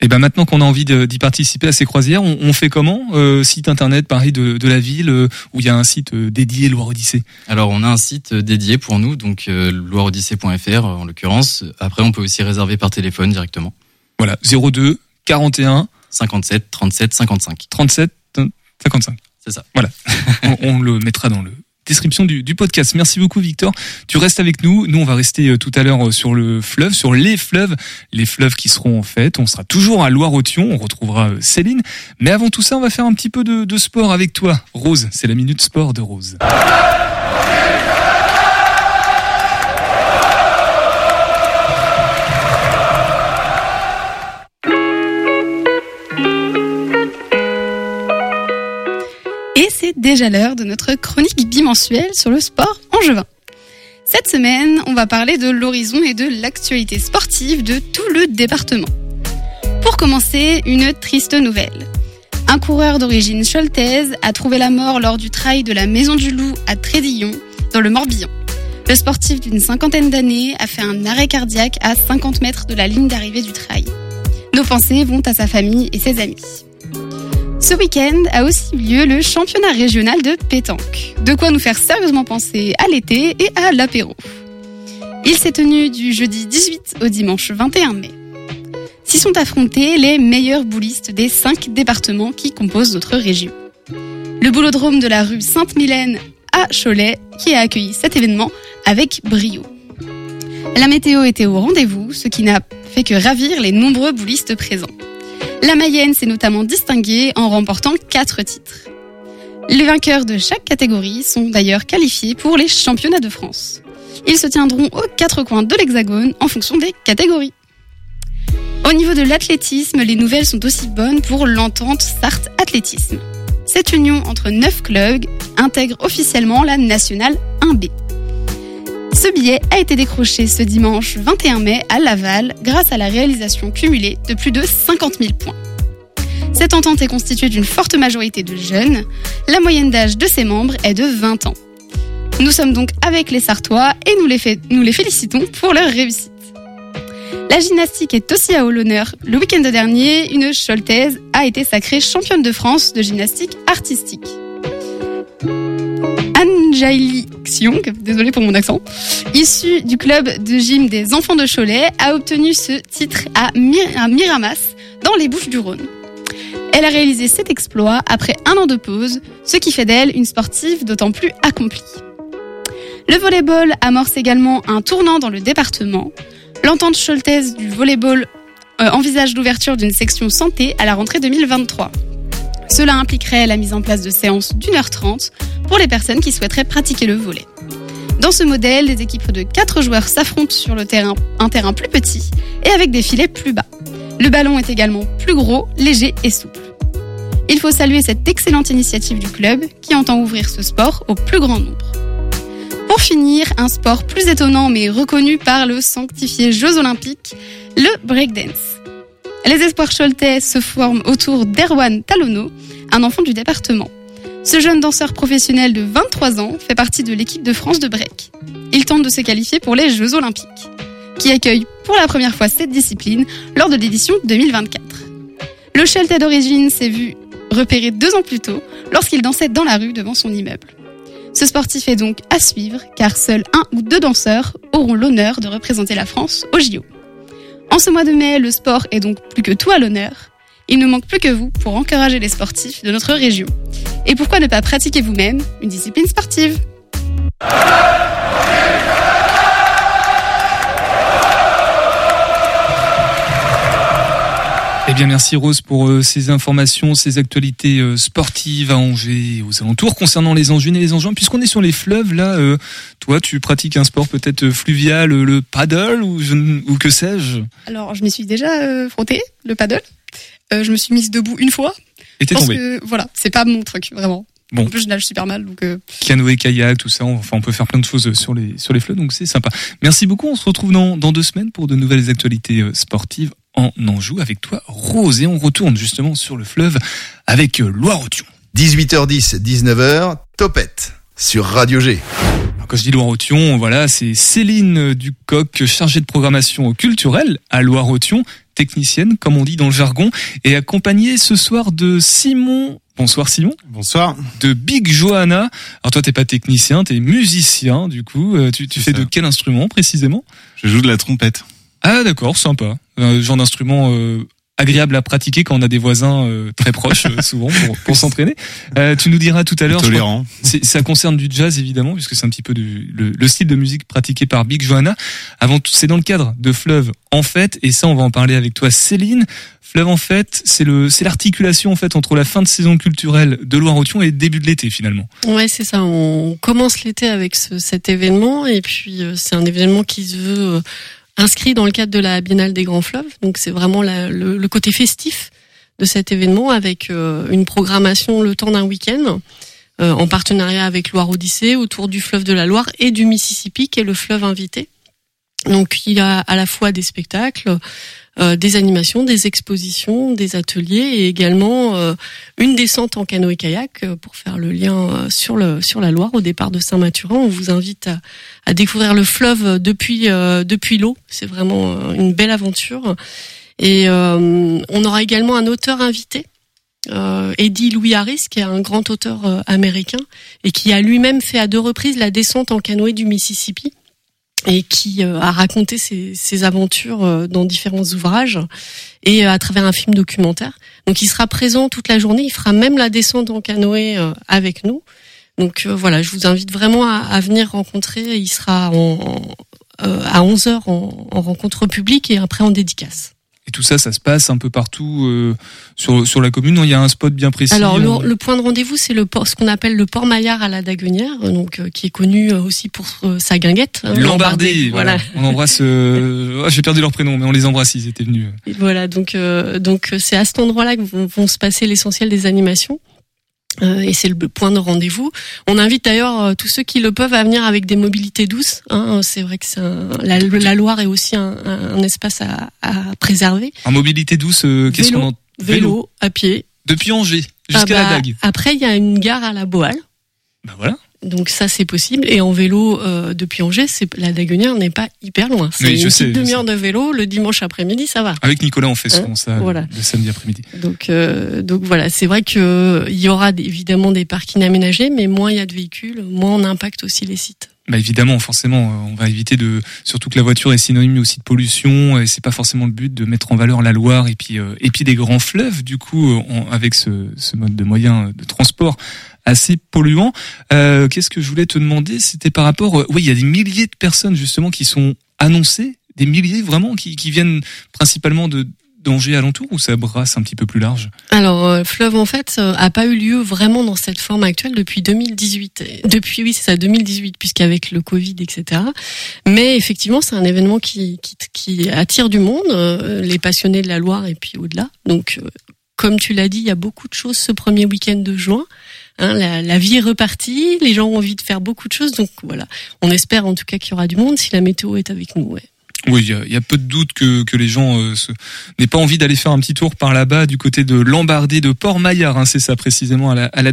Et ben maintenant qu'on a envie d'y participer à ces croisières, on, on fait comment Euh, Site internet, pareil, de, de la ville, euh, où il y a un site euh, dédié Loire Odyssée. Alors, on a un site dédié pour nous, donc euh, loireodyssée.fr en l'occurrence. Après, on peut aussi réserver par téléphone directement. Voilà, 02 41 57 37 55. 37 55. C'est ça. Voilà. on, on le mettra dans le description du, podcast. Merci beaucoup Victor. Tu restes avec nous. Nous on va rester euh, tout à l'heure euh, sur le fleuve, sur les fleuves, les fleuves qui seront en fête. On sera toujours à Loire-Othion. On retrouvera euh, Céline. Mais avant tout ça, on va faire un petit peu de sport avec toi, Rose. C'est la minute sport de Rose. Déjà l'heure de notre chronique bimensuelle sur le sport angevin. Cette semaine, on va parler de l'horizon et de l'actualité sportive de tout le département. Pour commencer, une triste nouvelle. Un coureur d'origine choltaise a trouvé la mort lors du trail de la Maison du Loup à Trédillon, dans le Morbihan. Le sportif d'une cinquantaine d'années a fait un arrêt cardiaque à 50 mètres de la ligne d'arrivée du trail. Nos pensées vont à sa famille et ses amis. Ce week-end a aussi eu lieu le championnat régional de pétanque. De quoi nous faire sérieusement penser à l'été et à l'apéro. Il s'est tenu du jeudi 18 au dimanche 21 mai. S'y sont affrontés les meilleurs boulistes des cinq départements qui composent notre région. Le boulodrome de la rue Sainte-Mylène à Cholet qui a accueilli cet événement avec brio. La météo était au rendez-vous, ce qui n'a fait que ravir les nombreux boulistes présents. La Mayenne s'est notamment distinguée en remportant quatre titres. Les vainqueurs de chaque catégorie sont d'ailleurs qualifiés pour les championnats de France. Ils se tiendront aux quatre coins de l'Hexagone en fonction des catégories. Au niveau de l'athlétisme, les nouvelles sont aussi bonnes pour l'entente Sarthe Athlétisme. Cette union entre neuf clubs intègre officiellement la nationale 1B. Ce billet a été décroché ce dimanche 21 mai à Laval grâce à la réalisation cumulée de plus de 50 000 points. Cette entente est constituée d'une forte majorité de jeunes. La moyenne d'âge de ses membres est de 20 ans. Nous sommes donc avec les Sartois et nous les, félicitons pour leur réussite. La gymnastique est aussi à l'honneur. Le week-end dernier, une Choltaise a été sacrée championne de France de gymnastique artistique. Anjaili Xiong, désolé pour mon accent, issue du club de gym des enfants de Cholet, a obtenu ce titre à, à Miramas, dans les Bouches du Rhône. Elle a réalisé cet exploit après un an de pause, ce qui fait d'elle une sportive d'autant plus accomplie. Le volleyball amorce également un tournant dans le département. L'entente choltaise du volleyball euh, envisage l'ouverture d'une section santé à la rentrée 2023. Cela impliquerait la mise en place de séances d'une heure trente pour les personnes qui souhaiteraient pratiquer le volley. Dans ce modèle, des équipes de 4 joueurs s'affrontent sur un terrain plus petit et avec des filets plus bas. Le ballon est également plus gros, léger et souple. Il faut saluer cette excellente initiative du club qui entend ouvrir ce sport au plus grand nombre. Pour finir, un sport plus étonnant mais reconnu par le sanctifié Jeux Olympiques, le breakdance. Les espoirs choltais se forment autour d'Erwan Talono, un enfant du département. Ce jeune danseur professionnel de 23 ans fait partie de l'équipe de France de break. Il tente de se qualifier pour les Jeux Olympiques, qui accueillent pour la première fois cette discipline lors de l'édition 2024. Le Cheltais d'origine s'est vu repéré deux ans plus tôt lorsqu'il dansait dans la rue devant son immeuble. Ce sportif est donc à suivre car seuls un ou deux danseurs auront l'honneur de représenter la France au JO. En ce mois de mai, le sport est donc plus que tout à l'honneur. Il ne manque plus que vous pour encourager les sportifs de notre région. Et pourquoi ne pas pratiquer vous-même une discipline sportive? Eh bien, merci Rose pour euh, ces informations, ces actualités euh, sportives à Angers et aux alentours concernant les Angevines et les Angevins. Puisqu'on est sur les fleuves, là, euh, toi, tu pratiques un sport peut-être fluvial, le paddle ou, je ou que sais-je? Alors, je m'y suis déjà euh, frottée, le paddle. Euh, je me suis mise debout une fois. Et t'es Parce tombée. que, voilà, c'est pas mon truc, vraiment. Bon. En plus, je nage super mal, donc... euh, Canoë, kayak, tout ça. Enfin, on peut faire plein de choses sur les sur les fleuves, donc c'est sympa. Merci beaucoup. On se retrouve dans dans deux semaines pour de nouvelles actualités euh, sportives en Anjou avec toi, Rose, et on retourne justement sur le fleuve avec euh, Loire-Othion. 18h10, 19h, Topette sur Radio G. Alors, Quand je dis Loire-Othion, voilà, c'est Céline Ducoq, chargée de programmation culturelle à Loire-Othion, technicienne, comme on dit dans le jargon, et accompagnée ce soir de Simon. Bonsoir Simon. Bonsoir. De Big Johanna. Alors toi, t'es pas technicien, t'es musicien, du coup. Euh, Tu, tu fais de quel instrument précisément? Je joue de la trompette. Ah d'accord, sympa. Un genre d'instrument euh, agréable à pratiquer quand on a des voisins euh, très proches, euh, souvent, pour, pour s'entraîner. Euh, tu nous diras tout à l'heure. crois Tolérant. c'est- Ça concerne du jazz évidemment, puisque c'est un petit peu du, le, le style de musique pratiqué par Big Johanna. Avant tout, c'est dans le cadre de Fleuve en fait, et ça, on va en parler avec toi, Céline. Fleuve en fait, c'est le, c'est l'articulation en fait entre la fin de saison culturelle de Loire-Othion et le début de l'été finalement. Ouais, c'est ça. On commence l'été avec ce- cet événement et puis euh, c'est un événement qui se veut euh, inscrit dans le cadre de la Biennale des Grands Fleuves. Donc c'est vraiment le côté festif de cet événement avec euh, une programmation le temps d'un week-end euh, en partenariat avec Loire Odyssée autour du fleuve de la Loire et du Mississippi qui est le fleuve invité. Donc il y a à la fois des spectacles, euh, des animations, des expositions, des ateliers et également euh, une descente en canoë-kayak euh, pour faire le lien euh, sur la Loire au départ de Saint-Mathurin. On vous invite à, découvrir le fleuve depuis euh, depuis l'eau. C'est vraiment une belle aventure. Et on aura également un auteur invité. Eddie Louis Harris, qui est un grand auteur américain et qui a lui-même fait à deux reprises la descente en canoë du Mississippi et qui euh, a raconté ses, ses aventures euh, dans différents ouvrages et euh, à travers un film documentaire. Donc il sera présent toute la journée, il fera même la descente en canoë avec nous. Donc voilà, je vous invite vraiment à, à venir rencontrer. Il sera en, à 11h en, en rencontre publique et après en dédicace. Tout ça, ça se passe un peu partout euh, sur sur la commune. Il y a un spot bien précis. Alors le, euh, le point de rendez-vous, c'est le port, ce qu'on appelle le port Maillard à la Daguenière, donc euh, qui est connu euh, aussi pour euh, sa guinguette. hein, Lambardé, Voilà. On embrasse. euh, ah, J'ai perdu leur prénom, mais on les embrasse. Ils étaient venus. Et Voilà, donc euh, donc euh, c'est à cet endroit-là que vont, vont se passer l'essentiel des animations. Euh, et c'est le point de rendez-vous. On invite d'ailleurs euh, tous ceux qui le peuvent à venir avec des mobilités douces. Hein. C'est vrai que un- la, la Loire est aussi un, un- un espace à, à préserver. En mobilité douce, euh, qu'est-ce qu'on en vélo, à pied. Depuis Angers jusqu'à Ah la bah, Dague. Après, il y a une gare à la Boale. Bah voilà. Donc ça c'est possible et en vélo euh, depuis Angers, c'est la Daguenière n'est pas hyper loin. C'est Oui, une sais, petite demi-heure de vélo le dimanche après-midi, ça va. Avec Nicolas, on fait souvent Hein, ça voilà. le samedi après-midi. Donc euh, donc voilà, c'est vrai que euh, y aura évidemment des parkings aménagés, mais moins il y a de véhicules, moins on impacte aussi les sites. Bah évidemment, forcément, euh, on va éviter de, surtout que la voiture est synonyme aussi de pollution, et c'est pas forcément le but de mettre en valeur la Loire et puis euh, et puis des grands fleuves. Du coup, on- avec ce, ce mode de moyen de transport assez polluant, euh, qu'est-ce que je voulais te demander? C'était par rapport, euh, oui, il y a des milliers de personnes justement qui sont annoncées, des milliers vraiment qui, qui viennent principalement de d'Angers alentour ou ça brasse un petit peu plus large? Alors euh, Fleuve en fait euh, a pas eu lieu vraiment dans cette forme actuelle depuis 2018. Et Depuis oui c'est ça 2018 puisqu'avec le Covid etc. Mais effectivement c'est un événement qui, qui qui attire du monde, les passionnés de la Loire et puis au-delà. Donc comme tu l'as dit il y a beaucoup de choses ce premier week-end de juin. Hein, la, la vie est repartie, les gens ont envie de faire beaucoup de choses, donc voilà. On espère en tout cas qu'il y aura du monde si la météo est avec nous. Ouais. Oui, il y a, y a peu de doute que, que les gens euh, n'aient pas envie d'aller faire un petit tour par là-bas du côté de Lambardé, de Port-Maillard, hein, c'est ça précisément à la, à la.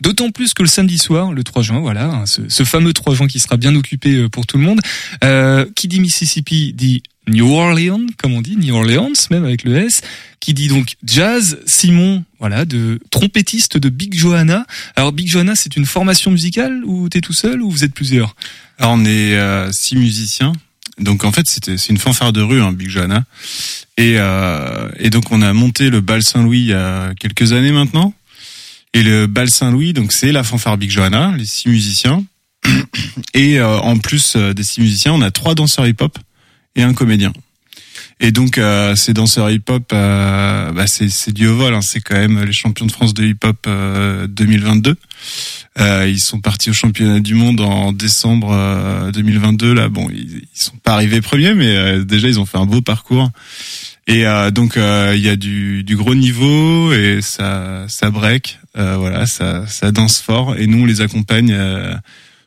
D'autant plus que le samedi soir, le 3 juin, voilà, hein, ce, ce fameux 3 juin qui sera bien occupé euh, pour tout le monde. Euh, qui dit Mississippi dit New Orleans, comme on dit, New Orleans même avec le S, qui dit donc jazz. Simon, voilà, de trompettiste de Big Johanna. Alors Big Johanna, c'est une formation musicale ou t'es tout seul ou vous êtes plusieurs? Alors on est euh, six musiciens. Donc en fait c'était c'est une fanfare de rue, hein, Big Johanna. Et, euh, et donc on a monté le bal Saint-Louis il y a quelques années maintenant. Et le bal Saint-Louis, donc c'est la fanfare Big Johanna, les six musiciens. Et euh, en plus euh, des six musiciens, on a trois danseurs hip-hop et un comédien. Et donc euh, ces danseurs hip-hop, euh, bah, c'est du haut vol. hein. C'est quand même les champions de France de hip-hop euh, 2022. Euh, ils sont partis au championnat du monde en décembre euh, 2022. Là, bon, ils, ils sont pas arrivés premiers, mais euh, déjà ils ont fait un beau parcours. Et euh, donc euh, il y a du, du gros niveau et ça ça break, euh, voilà, ça ça danse fort. Et nous on les accompagne euh,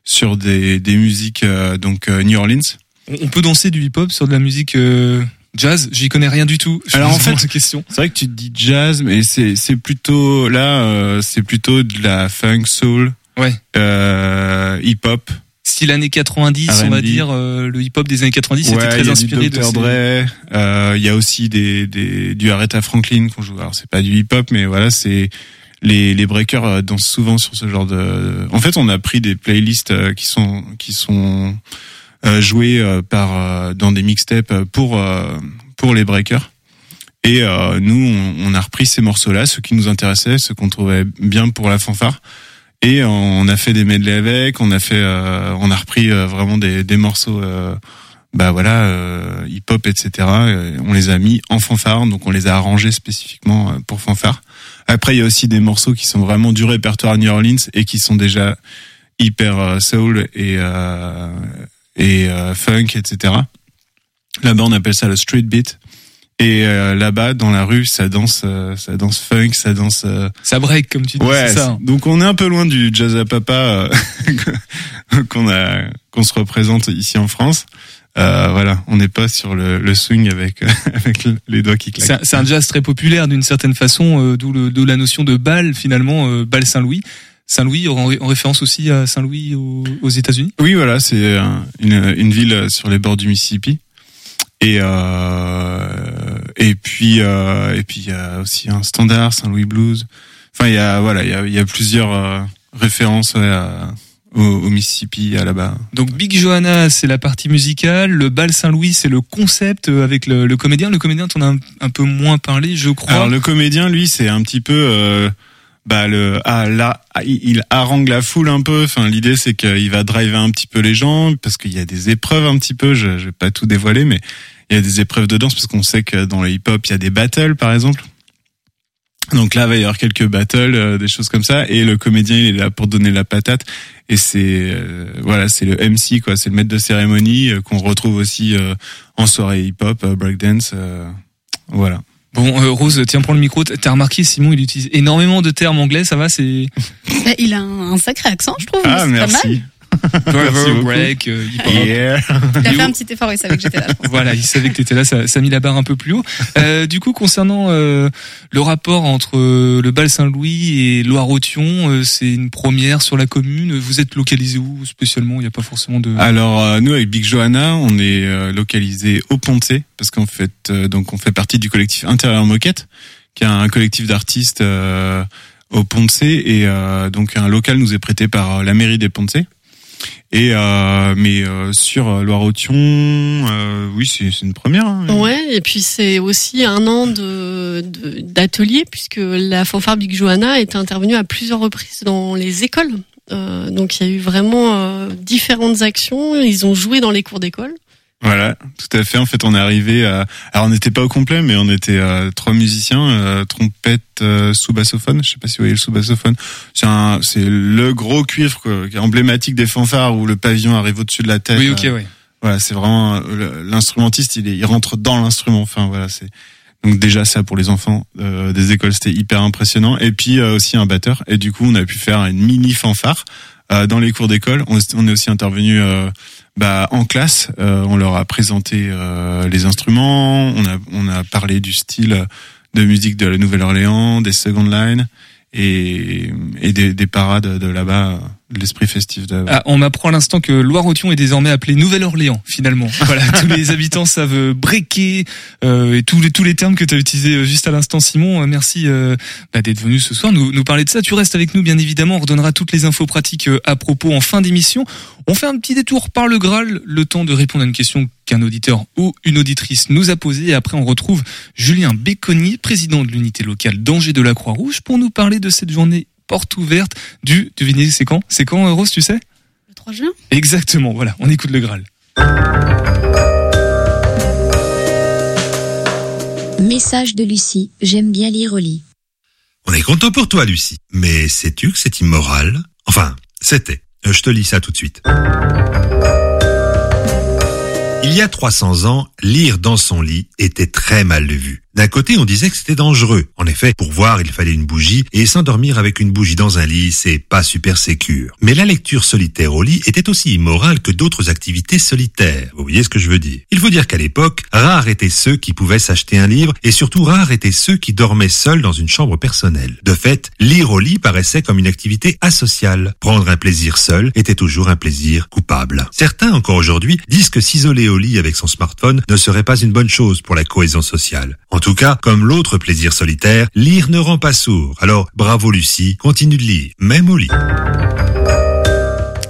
sur des des musiques euh, donc euh, New Orleans. On peut danser du hip-hop sur de la musique euh, jazz J'y connais rien du tout. Je Alors en fait, question. c'est vrai que tu te dis jazz, mais c'est c'est plutôt là, euh, c'est plutôt de la funk soul, Ouais. euh, hip hop. Style années 90, on va dire, euh, le hip-hop des années 90 Ouais, c'était il très y a du inspiré de Dr. ces- Dre. euh, Il y a aussi des, des du Aretha Franklin qu'on joue. Alors c'est pas du hip hop, mais voilà, c'est les les breakers euh, dansent souvent sur ce genre de. En fait, on a pris des playlists qui sont qui sont euh, jouées euh, par euh, dans des mixtapes pour pour les breakers. Et nous, on, on a repris ces morceaux-là, ceux qui nous intéressaient, ceux qu'on trouvait bien pour la fanfare. Et on a fait des medley avec, on a fait, on a repris vraiment des, des morceaux, bah voilà, euh, hip-hop, etc. Et on les a mis en fanfare, donc on les a arrangés spécifiquement pour fanfare. Après, il y a aussi des morceaux qui sont vraiment du répertoire New Orleans et qui sont déjà hyper soul et et euh, funk, etc. Là-bas, on appelle ça le street beat. Et euh, là-bas, dans la rue, ça danse, euh, ça danse funk, ça danse. euh, Ça break comme tu dis, Ouais, ça. hein. donc on est un peu loin du jazz à papa euh, qu'on a, qu'on se représente ici en France. Euh, voilà, on n'est pas sur le, le swing avec avec les doigts qui claquent. un- c'est un jazz très populaire d'une certaine façon, euh, d'où la notion de bal finalement, euh, bal Saint-Louis. Saint-Louis en, ré- en référence aussi à Saint-Louis aux, aux États-Unis? Oui, voilà, c'est un- une, une ville sur les bords du Mississippi. Et euh, et puis euh, et puis il y a aussi un standard Saint-Louis Blues. Enfin, il y a voilà, il y a, il y a plusieurs euh, références ouais, à- au, au Mississippi à là-bas. Donc Big Johanna, c'est la partie musicale. Le bal Saint-Louis, c'est le concept euh, avec le, le comédien. Le comédien, t'en as un, un peu moins parlé, je crois. Alors le comédien, lui, c'est un petit peu, euh, bah le, ah là, ah, il, harangue la foule un peu. Enfin, l'idée c'est qu'il va driver un petit peu les gens parce qu'il y a des épreuves un petit peu. Je, je vais pas tout dévoiler, mais il y a des épreuves de danse parce qu'on sait que dans le hip-hop, il y a des battles, par exemple. Donc là, il va y avoir quelques battles, euh, des choses comme ça, et le comédien il est là pour donner la patate. Et c'est euh, voilà, c'est le MC quoi, c'est le maître de cérémonie euh, qu'on retrouve aussi en soirée hip-hop, euh, breakdance, voilà. Bon, euh, Rose, tiens, prends le micro. T'as remarqué, Simon, il utilise énormément de termes anglais. Ça va, c'est il a un, sacré accent, je trouve. Ah c'est pas mal. Driver, break, euh, hip-hop. Yeah. Il a fait un petit effort, il savait que j'étais là. je pense. Voilà, il savait que t'étais là, ça, ça a mis la barre un peu plus haut. Euh, du coup, concernant euh, le rapport entre euh, le bal Saint-Louis et Loire-Othion, euh, c'est une première sur la commune. Vous êtes localisé où spécialement? Il n'y a pas forcément de. Alors euh, nous avec Big Johanna, on est euh, localisé au Ponté parce qu'en fait euh, donc on fait partie du collectif Intérieur Moquette, qui est un collectif d'artistes euh, au Ponté et euh, donc un local nous est prêté par la mairie des Ponté. Et euh, mais euh, sur euh, Loire-Othion, euh, oui c'est une première. hein. Ouais, et puis c'est aussi un an de- d'atelier puisque la fanfare Big Johanna est intervenue à plusieurs reprises dans les écoles. Euh, donc il y a eu vraiment euh, différentes actions. Ils ont joué dans les cours d'école. Voilà, tout à fait. En fait, on est arrivé à... Alors, on n'était pas au complet, mais on était euh, trois musiciens, euh, trompette, euh, sous-bassophone. Je sais pas si vous voyez le sous-bassophone. C'est un, c'est le gros cuivre quoi, qui est emblématique des fanfares où le pavillon arrive au-dessus de la tête. Oui, ok, Euh, ouais. Voilà, c'est vraiment euh, l'instrumentiste. Il, est, il rentre dans l'instrument. Enfin, voilà, c'est donc déjà ça pour les enfants euh, des écoles, c'était hyper impressionnant. Et puis euh, aussi un batteur. Et du coup, on a pu faire une mini fanfare dans les cours d'école. On, est- aussi intervenu euh, bah, en classe. Euh, on leur a présenté euh, les instruments. On a on a parlé du style de musique de la Nouvelle-Orléans, des Second Line et, et des, des parades de là-bas, l'esprit festif de. Ah, on m'apprend à l'instant que Loire-Othion est désormais appelée Nouvelle-Orléans, finalement. Voilà, tous les habitants savent euh, breaker euh, et tous les tous les termes que tu as utilisés euh, juste à l'instant, Simon. Euh, Merci euh, bah, d'être venu ce soir nous, nous parler de ça. Tu restes avec nous, bien évidemment. On redonnera toutes les infos pratiques à propos en fin d'émission. On fait un petit détour par le Graal, le temps de répondre à une question qu'un auditeur ou une auditrice nous a posée. Et après, on retrouve Julien Béconnier, président de l'unité locale d'Angers de la Croix-Rouge, pour nous parler de cette journée porte ouverte du, devinez, c'est quand? C'est quand, Rose, tu sais? Le 3 juin Exactement, voilà, on écoute le Graal. Message de Lucie. J'aime bien lire au lit. On est content pour toi, Lucie. Mais sais-tu que c'est immoral? Enfin, c'était. Euh, Je te lis ça tout de suite. Il y a 300 ans, lire dans son lit était très mal vu. D'un côté, on disait que c'était dangereux. En effet, pour voir, il fallait une bougie, et s'endormir avec une bougie dans un lit, c'est pas super sécure. Mais la lecture solitaire au lit était aussi immorale que d'autres activités solitaires. Vous voyez ce que je veux dire? Il faut dire qu'à l'époque, rares étaient ceux qui pouvaient s'acheter un livre, et surtout rares étaient ceux qui dormaient seuls dans une chambre personnelle. De fait, lire au lit paraissait comme une activité asociale. Prendre un plaisir seul était toujours un plaisir coupable. Certains, encore aujourd'hui, disent que s'isoler au lit avec son smartphone ne serait pas une bonne chose pour la cohésion sociale. Tout cas, comme l'autre plaisir solitaire, lire ne rend pas sourd. Alors, bravo Lucie, continue de lire, même au lit.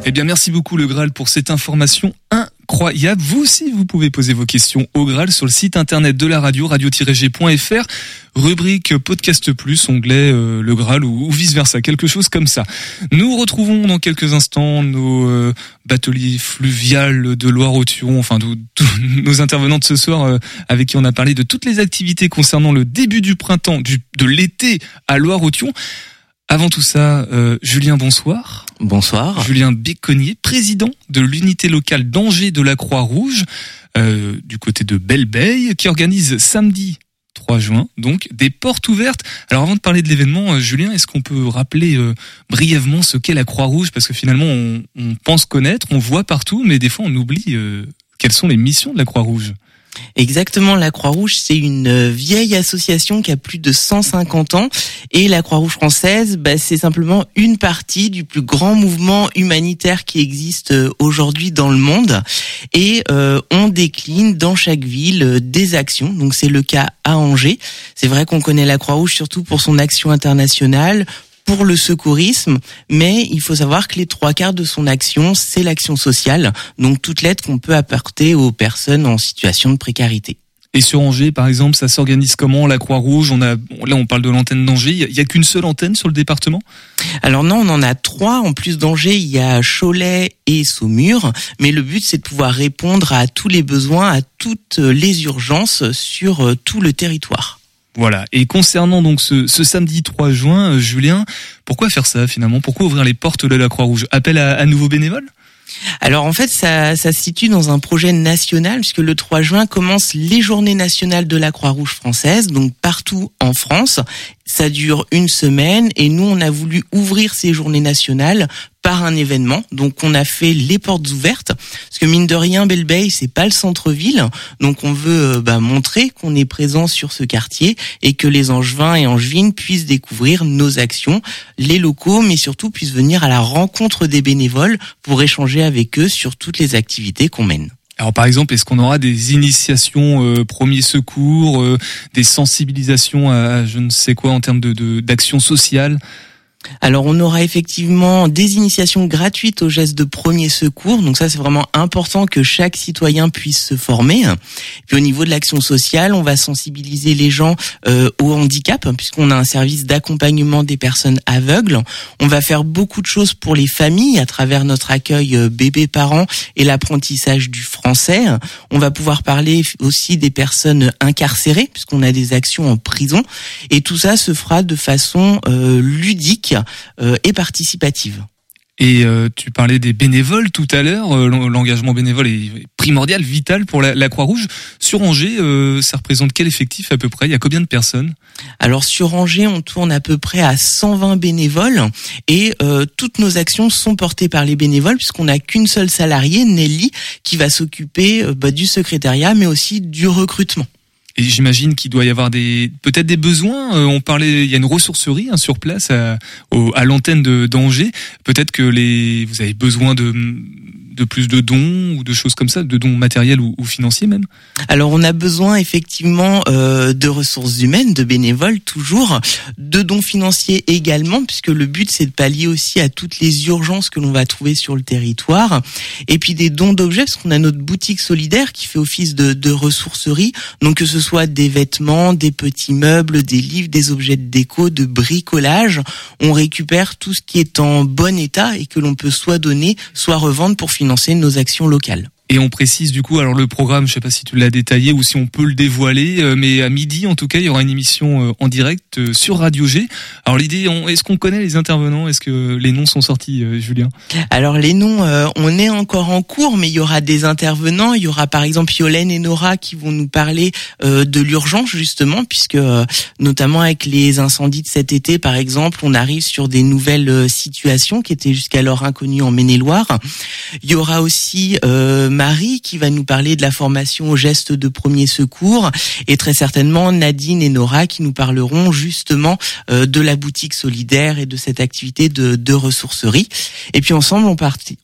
Eh bien, merci beaucoup le Graal pour cette information incroyable. Vous aussi, vous pouvez poser vos questions au Graal sur le site internet de la radio, radio-g.fr, rubrique podcast plus, onglet euh, le Graal ou, vice versa, quelque chose comme ça. Nous retrouvons dans quelques instants nos euh, bateliers fluviales de Loire-Othion, enfin nos intervenants de ce soir euh, avec qui on a parlé de toutes les activités concernant le début du printemps, du, de l'été à Loire-Othion. Avant tout ça, euh, Julien, bonsoir. Bonsoir. Julien Béconnier, président de l'unité locale d'Angers de la Croix-Rouge, euh, du côté de Belle-Beille, qui organise samedi 3 juin, donc des portes ouvertes. Alors avant de parler de l'événement, euh, Julien, est-ce qu'on peut rappeler euh, brièvement ce qu'est la Croix-Rouge? Parce que finalement, on, on pense connaître, on voit partout, mais des fois on oublie quelles sont les missions de la Croix-Rouge. Exactement, la Croix-Rouge, c'est une euh, vieille association qui a plus de 150 ans et la Croix-Rouge française, bah, c'est simplement une partie du plus grand mouvement humanitaire qui existe euh, aujourd'hui dans le monde et euh, on décline dans chaque ville euh, des actions. Donc c'est le cas à Angers. C'est vrai qu'on connaît la Croix-Rouge surtout pour son action internationale pour le secourisme, mais il faut savoir que les trois quarts de son action, c'est l'action sociale, donc toute l'aide qu'on peut apporter aux personnes en situation de précarité. Et sur Angers, par exemple, ça s'organise comment La Croix-Rouge, on a là on parle de l'antenne d'Angers. Il y a, qu'une seule antenne sur le département? Alors non, on en a trois. En plus d'Angers, il y a Cholet et Saumur. Mais le but, c'est de pouvoir répondre à tous les besoins, à toutes les urgences sur euh, tout le territoire. Voilà. Et concernant donc ce, samedi 3 juin, euh, Julien, pourquoi faire ça finalement? Pourquoi ouvrir les portes de la Croix-Rouge? Appel à, à nouveaux bénévoles? Alors en fait, ça, ça se situe dans un projet national puisque le 3 juin commence les journées nationales de la Croix-Rouge française, donc partout en France. Ça dure une semaine et nous, on a voulu ouvrir ces journées nationales par un événement. Donc on a fait les portes ouvertes parce que mine de rien, Belle-Beille, c'est pas le centre-ville. Donc on veut euh, bah, montrer qu'on est présent sur ce quartier et que les Angevins et Angevines puissent découvrir nos actions, les locaux, mais surtout puissent venir à la rencontre des bénévoles pour échanger avec eux sur toutes les activités qu'on mène. Alors par exemple, est-ce qu'on aura des initiations euh, premiers secours, euh, des sensibilisations à je ne sais quoi en termes de de- d'action sociale Alors on aura effectivement des initiations gratuites aux gestes de premier secours. Donc ça c'est vraiment important que chaque citoyen puisse se former. Puis au niveau de l'action sociale, on va sensibiliser les gens euh, au handicap hein, puisqu'on a un service d'accompagnement des personnes aveugles. On va faire beaucoup de choses pour les familles à travers notre accueil euh, bébé-parents et l'apprentissage du français. On va pouvoir parler aussi des personnes incarcérées puisqu'on a des actions en prison et tout ça se fera de façon euh, ludique euh, et participative. Et euh, tu parlais des bénévoles tout à l'heure. euh, l'en- L'engagement bénévole est primordial, vital pour la, la Croix-Rouge. Sur Angers, euh, ça représente quel effectif à peu près? Il y a combien de personnes? Alors sur Angers, on tourne à peu près à 120 bénévoles et toutes nos actions sont portées par les bénévoles puisqu'on n'a qu'une seule salariée, Nelly, qui va s'occuper bah, du secrétariat mais aussi du recrutement. Et j'imagine qu'il doit y avoir des peut-être des besoins. Euh, on parlait, il y a une ressourcerie hein, sur place à, l'antenne de d'Angers. Peut-être que les vous avez besoin de de plus de dons ou de choses comme ça, de dons matériels ou, financiers même Alors on a besoin effectivement euh, de ressources humaines, de bénévoles toujours, de dons financiers également, puisque le but c'est de pallier aussi à toutes les urgences que l'on va trouver sur le territoire, et puis des dons d'objets, parce qu'on a notre boutique solidaire qui fait office de, de ressourcerie, donc que ce soit des vêtements, des petits meubles, des livres, des objets de déco, de bricolage, on récupère tout ce qui est en bon état et que l'on peut soit donner, soit revendre pour financer nos actions locales. Et on précise du coup, alors le programme, je sais pas si tu l'as détaillé ou si on peut le dévoiler, euh, mais à midi en tout cas, il y aura une émission euh, en direct euh, sur Radio G. Alors l'idée, est-ce qu'on connaît les intervenants? Est-ce que les noms sont sortis, Julien? Alors les noms, euh, on est encore en cours, mais il y aura des intervenants. Il y aura par exemple Yolène et Nora qui vont nous parler euh, de l'urgence justement, puisque euh, notamment avec les incendies de cet été, par exemple, on arrive sur des nouvelles situations qui étaient jusqu'alors inconnues en Maine-et-Loire. Il y aura aussi Marie qui va nous parler de la formation aux gestes de premier secours, et très certainement Nadine et Nora qui nous parleront justement euh, de la boutique solidaire et de cette activité de, ressourcerie. Et puis ensemble,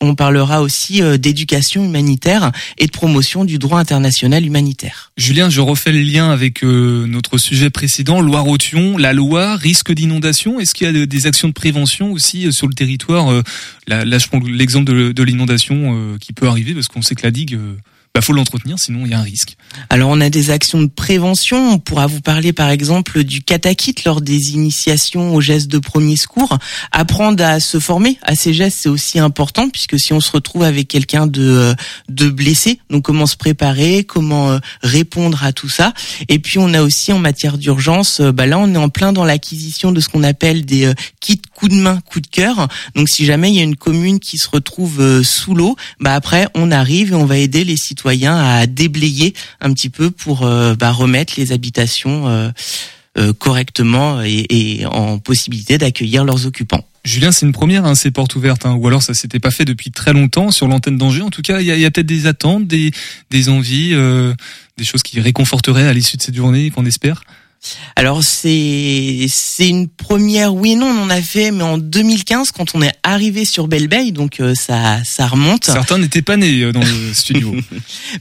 on, parlera aussi euh, d'éducation humanitaire et de promotion du droit international humanitaire. Julien, je refais le lien avec euh, notre sujet précédent, Loire-Othion, la loi, risque d'inondation. Est-ce qu'il y a de- des actions de prévention aussi sur le territoire là, je prends l'exemple de, de l'inondation qui peut arriver parce qu'on sait que la digue, euh, bah, faut l'entretenir, sinon il y a un risque. Alors on a des actions de prévention. On pourra vous parler par exemple du catakit lors des initiations aux gestes de premier secours. Apprendre à se former à ces gestes, c'est aussi important puisque si on se retrouve avec quelqu'un de euh, de blessé, donc comment se préparer, comment euh, répondre à tout ça. Et puis on a aussi en matière d'urgence, euh, bah là on est en plein dans l'acquisition de ce qu'on appelle des kits coup de main, coup de cœur. Donc si jamais il y a une commune qui se retrouve sous l'eau, bah après on arrive et on va aider les citoyens à déblayer un petit peu pour euh, bah, remettre les habitations euh, euh, correctement et, en possibilité d'accueillir leurs occupants. Julien, c'est une première, hein, ces portes ouvertes, hein, ou alors ça s'était pas fait depuis très longtemps sur l'antenne d'Angers. En tout cas, il y a, y a peut-être des attentes, des, envies, des choses qui réconforteraient à l'issue de cette journée, qu'on espère? Alors c'est c'est une première oui et non on en a fait mais en 2015 quand on est arrivé sur Belle Bay donc euh, ça ça remonte. Certains n'étaient pas nés euh, dans le studio.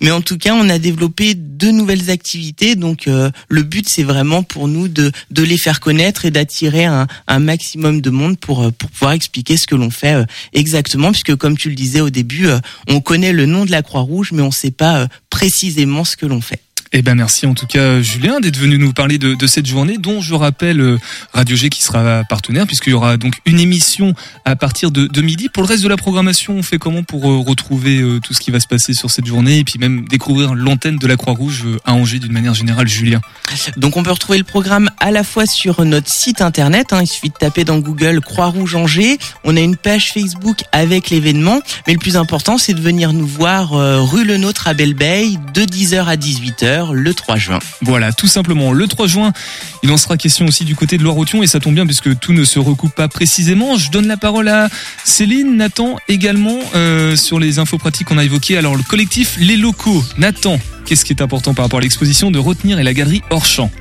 Mais en tout cas, on a développé deux nouvelles activités. Donc, euh, le but, c'est vraiment pour nous de, de les faire connaître et d'attirer un, un maximum de monde pour, euh, pour pouvoir expliquer ce que l'on fait euh, exactement. Puisque, comme tu le disais au début, euh, on connaît le nom de la Croix-Rouge, mais on ne sait pas euh, précisément ce que l'on fait. Eh ben merci en tout cas Julien d'être venu nous parler de, cette journée dont je rappelle euh, Radio G qui sera partenaire puisqu'il y aura donc une émission à partir de, midi. Pour le reste de la programmation, on fait comment pour euh, retrouver euh, tout ce qui va se passer sur cette journée et puis même découvrir l'antenne de la Croix-Rouge à Angers d'une manière générale, Julien? Donc on peut retrouver le programme à la fois sur notre site internet, hein, il suffit de taper dans Google Croix-Rouge Angers, on a une page Facebook avec l'événement, mais le plus important c'est de venir nous voir rue Le Nôtre à Belle Bay de 10h à 18h le 3 juin. Voilà, tout simplement. Le 3 juin, il en sera question aussi du côté de Loire-Othion et ça tombe bien puisque tout ne se recoupe pas précisément. Je donne la parole à Céline, Nathan également euh, sur les infos pratiques qu'on a évoquées. Alors le collectif Les Locaux. Nathan, qu'est-ce qui est important par rapport à l'exposition de retenir et la galerie hors champ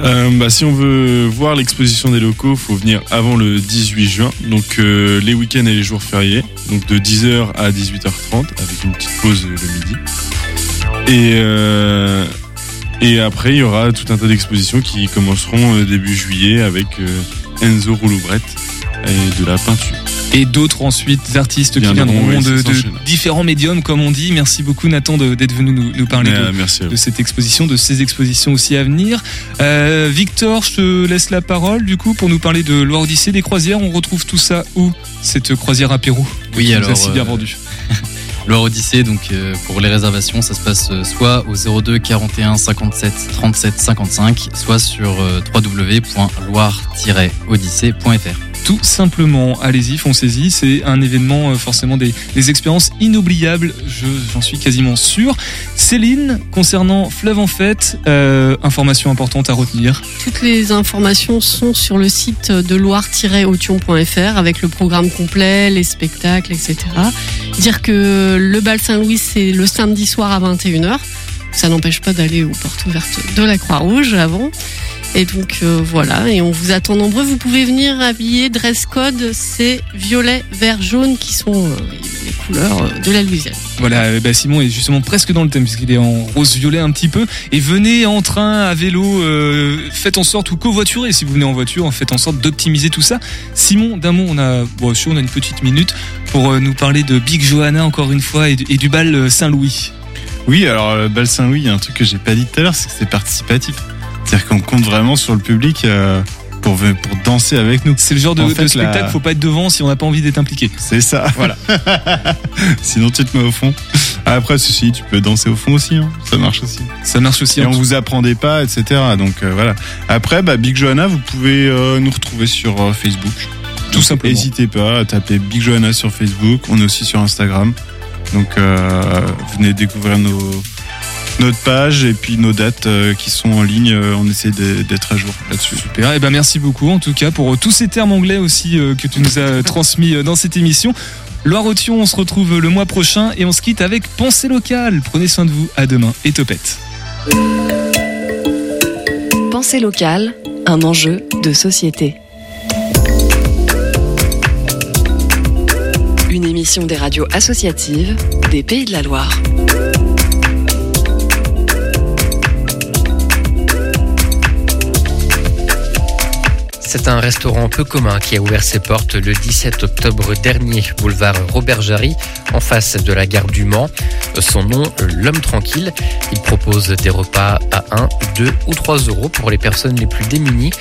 Euh, bah, si on veut voir l'exposition des locaux, faut venir avant le 18 juin, donc euh, les week-ends et les jours fériés, donc de 10h à 18h30 avec une petite pause le midi. Et et après il y aura tout un tas d'expositions qui commenceront euh, début juillet avec euh, Enzo Rouloubrette et de la peinture. Et d'autres ensuite artistes qui Viendront, oui, de, différents médiums, comme on dit. Merci beaucoup Nathan de- d'être venu nous, nous parler Mais, de, merci à vous. de cette exposition, de ces expositions aussi à venir. Euh, Victor, je te laisse la parole du coup pour nous parler de Loire Odyssée, des croisières. On retrouve tout ça où Cette croisière Oui, qui nous a alors, si bien euh, vendu. Loire Odyssée, donc euh, pour les réservations, ça se passe euh, soit au 02 41 57 37 55, soit sur euh, www.loire-odyssée.fr. Tout simplement, allez-y, foncez-y. C'est un événement, euh, forcément des, expériences inoubliables, je- j'en suis quasiment sûr. Céline, concernant Fleuve en Fête, euh, information importante à retenir. Toutes les informations sont sur le site de loire-aution.fr avec le programme complet, les spectacles, etc. Dire que le bal Saint-Louis, c'est le samedi soir à 21h. Ça n'empêche pas d'aller aux portes ouvertes de la Croix-Rouge avant. Et donc euh, voilà, et on vous attend nombreux. Vous pouvez venir habiller dress code, c'est violet, vert, jaune qui sont euh, les couleurs euh, de la Louisiane. Voilà, euh, bah, Simon est justement presque dans le thème puisqu'il est en rose-violet un petit peu. Et venez en train, à vélo, faites en sorte ou covoiturez. Si vous venez en voiture, faites en sorte d'optimiser tout ça. Simon, d'un mot, on a, bon, on a une petite minute pour nous parler de Big Johanna encore une fois et du, bal Saint-Louis. Oui, alors le bal Saint-Louis, il y a un truc que j'ai pas dit tout à l'heure, c'est que c'est participatif. C'est-à-dire qu'on compte vraiment sur le public euh, pour, pour danser avec nous. C'est le genre de, En de fait, spectacle, la- faut pas être devant si on n'a pas envie d'être impliqué. C'est ça. Voilà. Sinon, tu te mets au fond. Après, ceci, tu peux danser au fond aussi. hein. Ça marche aussi. Ça marche aussi. Et en on vous apprend des pas, etc. Donc euh, voilà. Après, bah, Big Johanna, vous pouvez euh, nous retrouver sur euh, Facebook. Tout simplement. N'hésitez pas à taper Big Johanna sur Facebook. On est aussi sur Instagram. Donc euh, venez découvrir nos notre page et puis nos dates euh, qui sont en ligne. Euh, on essaie d'être à jour là-dessus. Super. Et ben merci beaucoup en tout cas pour tous ces termes anglais aussi euh, que tu nous as transmis dans cette émission. Loire Othion, on se retrouve le mois prochain et on se quitte avec Pensée locale. Prenez soin de vous. À demain et topette. Pensée locale, un enjeu de société. Une émission des radios associatives des Pays de la Loire. C'est un restaurant peu commun qui a ouvert ses portes le 17 octobre dernier, boulevard Robert Jarry, en face de la gare du Mans. Son nom, L'Homme Tranquille. Il propose des repas à 1, 2 ou 3 euros pour les personnes les plus démunies.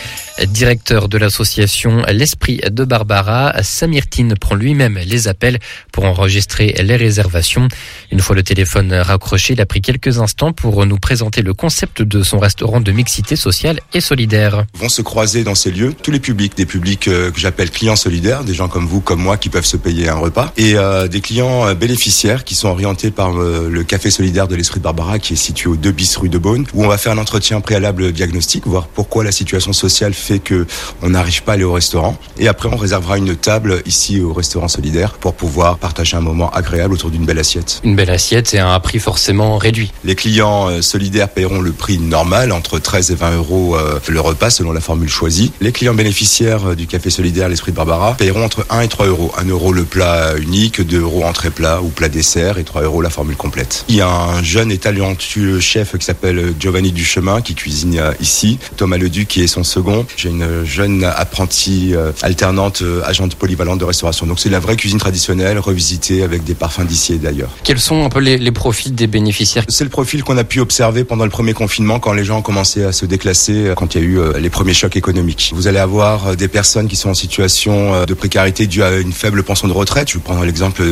Directeur de l'association L'Esprit de Barbara, Samirtine prend lui-même les appels pour enregistrer les réservations. Une fois le téléphone raccroché, il a pris quelques instants pour nous présenter le concept de son restaurant de mixité sociale et solidaire. vont se croiser dans ces lieux tous les publics, des publics euh, que j'appelle clients solidaires, des gens comme vous, comme moi, qui peuvent se payer un repas, et euh, des clients euh, bénéficiaires qui sont orientés par euh, le café solidaire de l'Esprit de Barbara, qui est situé au 2 bis rue de Beaune, où on va faire un entretien préalable diagnostic, voir pourquoi la situation sociale fait que on n'arrive pas à aller au restaurant, et après on réservera une table ici au restaurant solidaire pour pouvoir partager un moment agréable autour d'une belle assiette. Une belle assiette et un prix forcément réduit. Les clients euh, solidaires paieront le prix normal, entre 13 et 20 euros euh, le repas selon la formule choisie. Les clients bénéficiaires euh, du café solidaire L'Esprit de Barbara paieront entre 1 et 3 euros. 1 euro le plat unique, 2 euros entrée plat ou plat dessert et 3 euros la formule complète. Il y a un jeune et talentueux chef qui s'appelle Giovanni Duchemin qui cuisine ici. Thomas Leduc qui est son second. J'ai une jeune apprentie euh, alternante euh, agente polyvalente de restauration. Donc c'est la vraie cuisine traditionnelle revisitée avec des parfums d'ici et d'ailleurs. Quels sont un peu les, les profils des bénéficiaires? C'est le profil qu'on a pu observer pendant le premier confinement quand les gens ont commencé à se déclasser, euh, quand il y a eu les premiers chocs économiques. Vous allez avoir des personnes qui sont en situation de précarité due à une faible pension de retraite. Je vais prendre l'exemple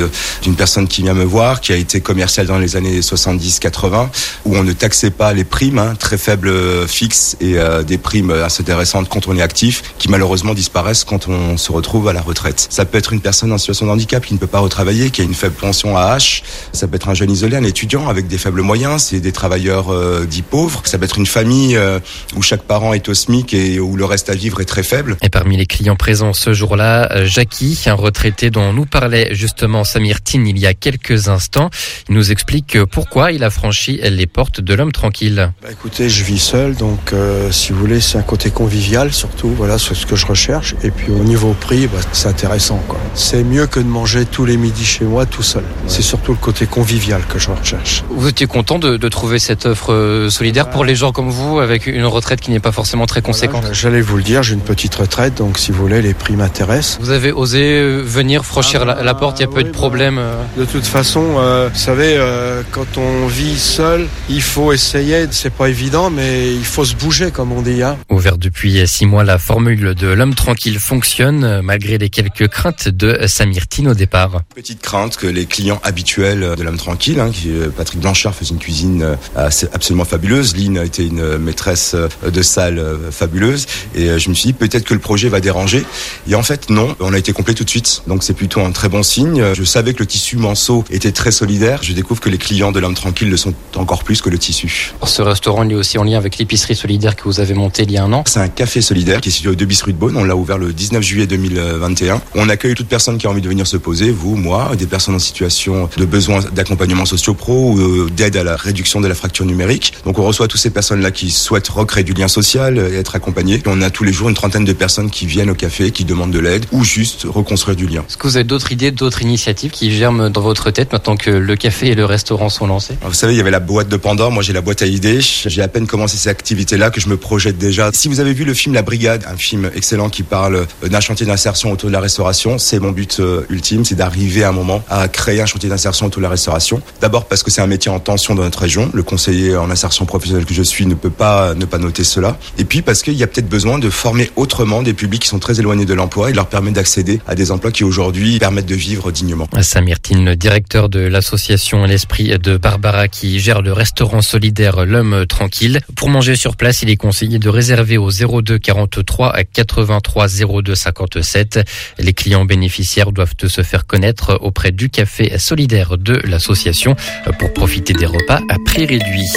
d'une personne qui vient me voir, qui a été commerciale dans les années 70-80, où on ne taxait pas les primes, hein, très faibles fixes, et euh, des primes assez intéressantes quand on est actif, qui malheureusement disparaissent quand on se retrouve à la retraite. Ça peut être une personne en situation de handicap qui ne peut pas retravailler, qui a une faible pension AH. Ça peut être un jeune isolé, un étudiant avec des faibles moyens. C'est des travailleurs euh, dits pauvres. Ça peut être une famille euh, où chaque parent est au SMIC et où le reste à vivre est très faible. Et parmi les clients présents ce jour-là, euh, Jackie, un retraité dont nous parlait justement Samir Tin il y a quelques instants. Il nous explique euh, pourquoi il a franchi les portes de l'homme tranquille. Bah, écoutez, je vis seul, donc euh, si vous voulez, c'est un côté convivial surtout. Voilà, c'est ce que je recherche. Et puis au niveau prix, bah, c'est intéressant. quoi. C'est mieux que de manger tous les midis chez moi tout seul. C'est surtout le côté convivial que je recherche. Vous étiez content de, de trouver cette offre euh, solidaire pour les gens comme vous, avec une retraite qui n'est pas forcément très conséquente Voilà, J'allais vous le dire, j'ai une petite retraite, donc si vous voulez, les prix m'intéressent. Vous avez osé euh, venir franchir la, la porte, il n'y a pas eu de problème euh. De toute façon, euh, vous savez, euh, quand on vit seul, il faut essayer. C'est pas évident, mais il faut se bouger, comme on dit. Hein. Ouvert depuis six mois, la formule de l'homme tranquille fonctionne, euh, malgré les quelques craintes de Samir Tin au départ. Petite crainte que les clients habituels de l'homme tranquille, hein, qui, euh, Patrick Blanchard faisait une cuisine euh, assez- absolument fabuleuse, Lynn était une maîtresse de salle fabuleuse, et je me suis dit peut-être que le projet va déranger. Et en fait non, on a été complet tout de suite, donc c'est plutôt un très bon signe. Je savais que le tissu manceau était très solidaire. Je découvre que les clients de l'homme tranquille le sont encore plus que le tissu. Ce restaurant il est aussi en lien avec l'épicerie solidaire que vous avez montée il y a un an. C'est un café solidaire qui est situé au 2 bis rue de Beaune. On l'a ouvert le 19 juillet 2021. On accueille toute personne qui a envie de venir se poser, vous, moi, des personnes en situation de besoin d'accompagnement socio-pro ou euh, d'aide à la réduction de la fracture numérique. Donc on reçoit toutes ces personnes-là qui souhaitent recréer du lien social et être accompagnées. On a tous les jours une trentaine de personnes qui viennent au café, qui demandent de l'aide ou juste reconstruire du lien. Est-ce que vous avez d'autres idées, d'autres initiatives qui germent dans votre tête maintenant que le café et le restaurant sont lancés? Alors, Vous savez, il y avait la boîte de Pandore, moi j'ai la boîte à idées. J'ai à peine commencé ces activités-là que je me projette déjà. Si vous avez vu le film La Brigade, un film excellent qui parle euh, d'un chantier d'insertion autour de la restauration, c'est mon but euh, ultime, c'est d'arriver à un moment à créer un chantier d'insertion autour de la restauration. D'abord parce que c'est un métier en tension dans notre région. Le conseiller en insertion professionnelle que je suis ne peut pas ne pas noter cela. Et puis parce qu'il y a peut-être besoin de former autrement des publics qui sont très éloignés de l'emploi et leur permettre d'accéder à des emplois qui aujourd'hui permettent de vivre dignement. Samir Tin, directeur de l'association L'Esprit de Barbara qui gère le restaurant solidaire L'Homme Tranquille. Pour manger sur place, il est conseillé de réserver au 02 43 83 02 57. Les clients bénéficiaires doivent se faire connaître auprès du café solidaire de l'association pour profiter des repas à prix réduit.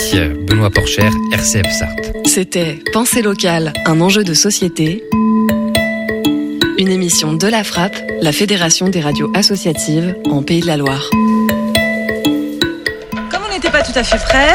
Benoît Porcher, RCF Sarthe. C'était Pensée locale, un enjeu de société. Une émission de la Frappe, la Fédération des radios associatives en Pays de la Loire. Comme on n'était pas tout à fait prêt,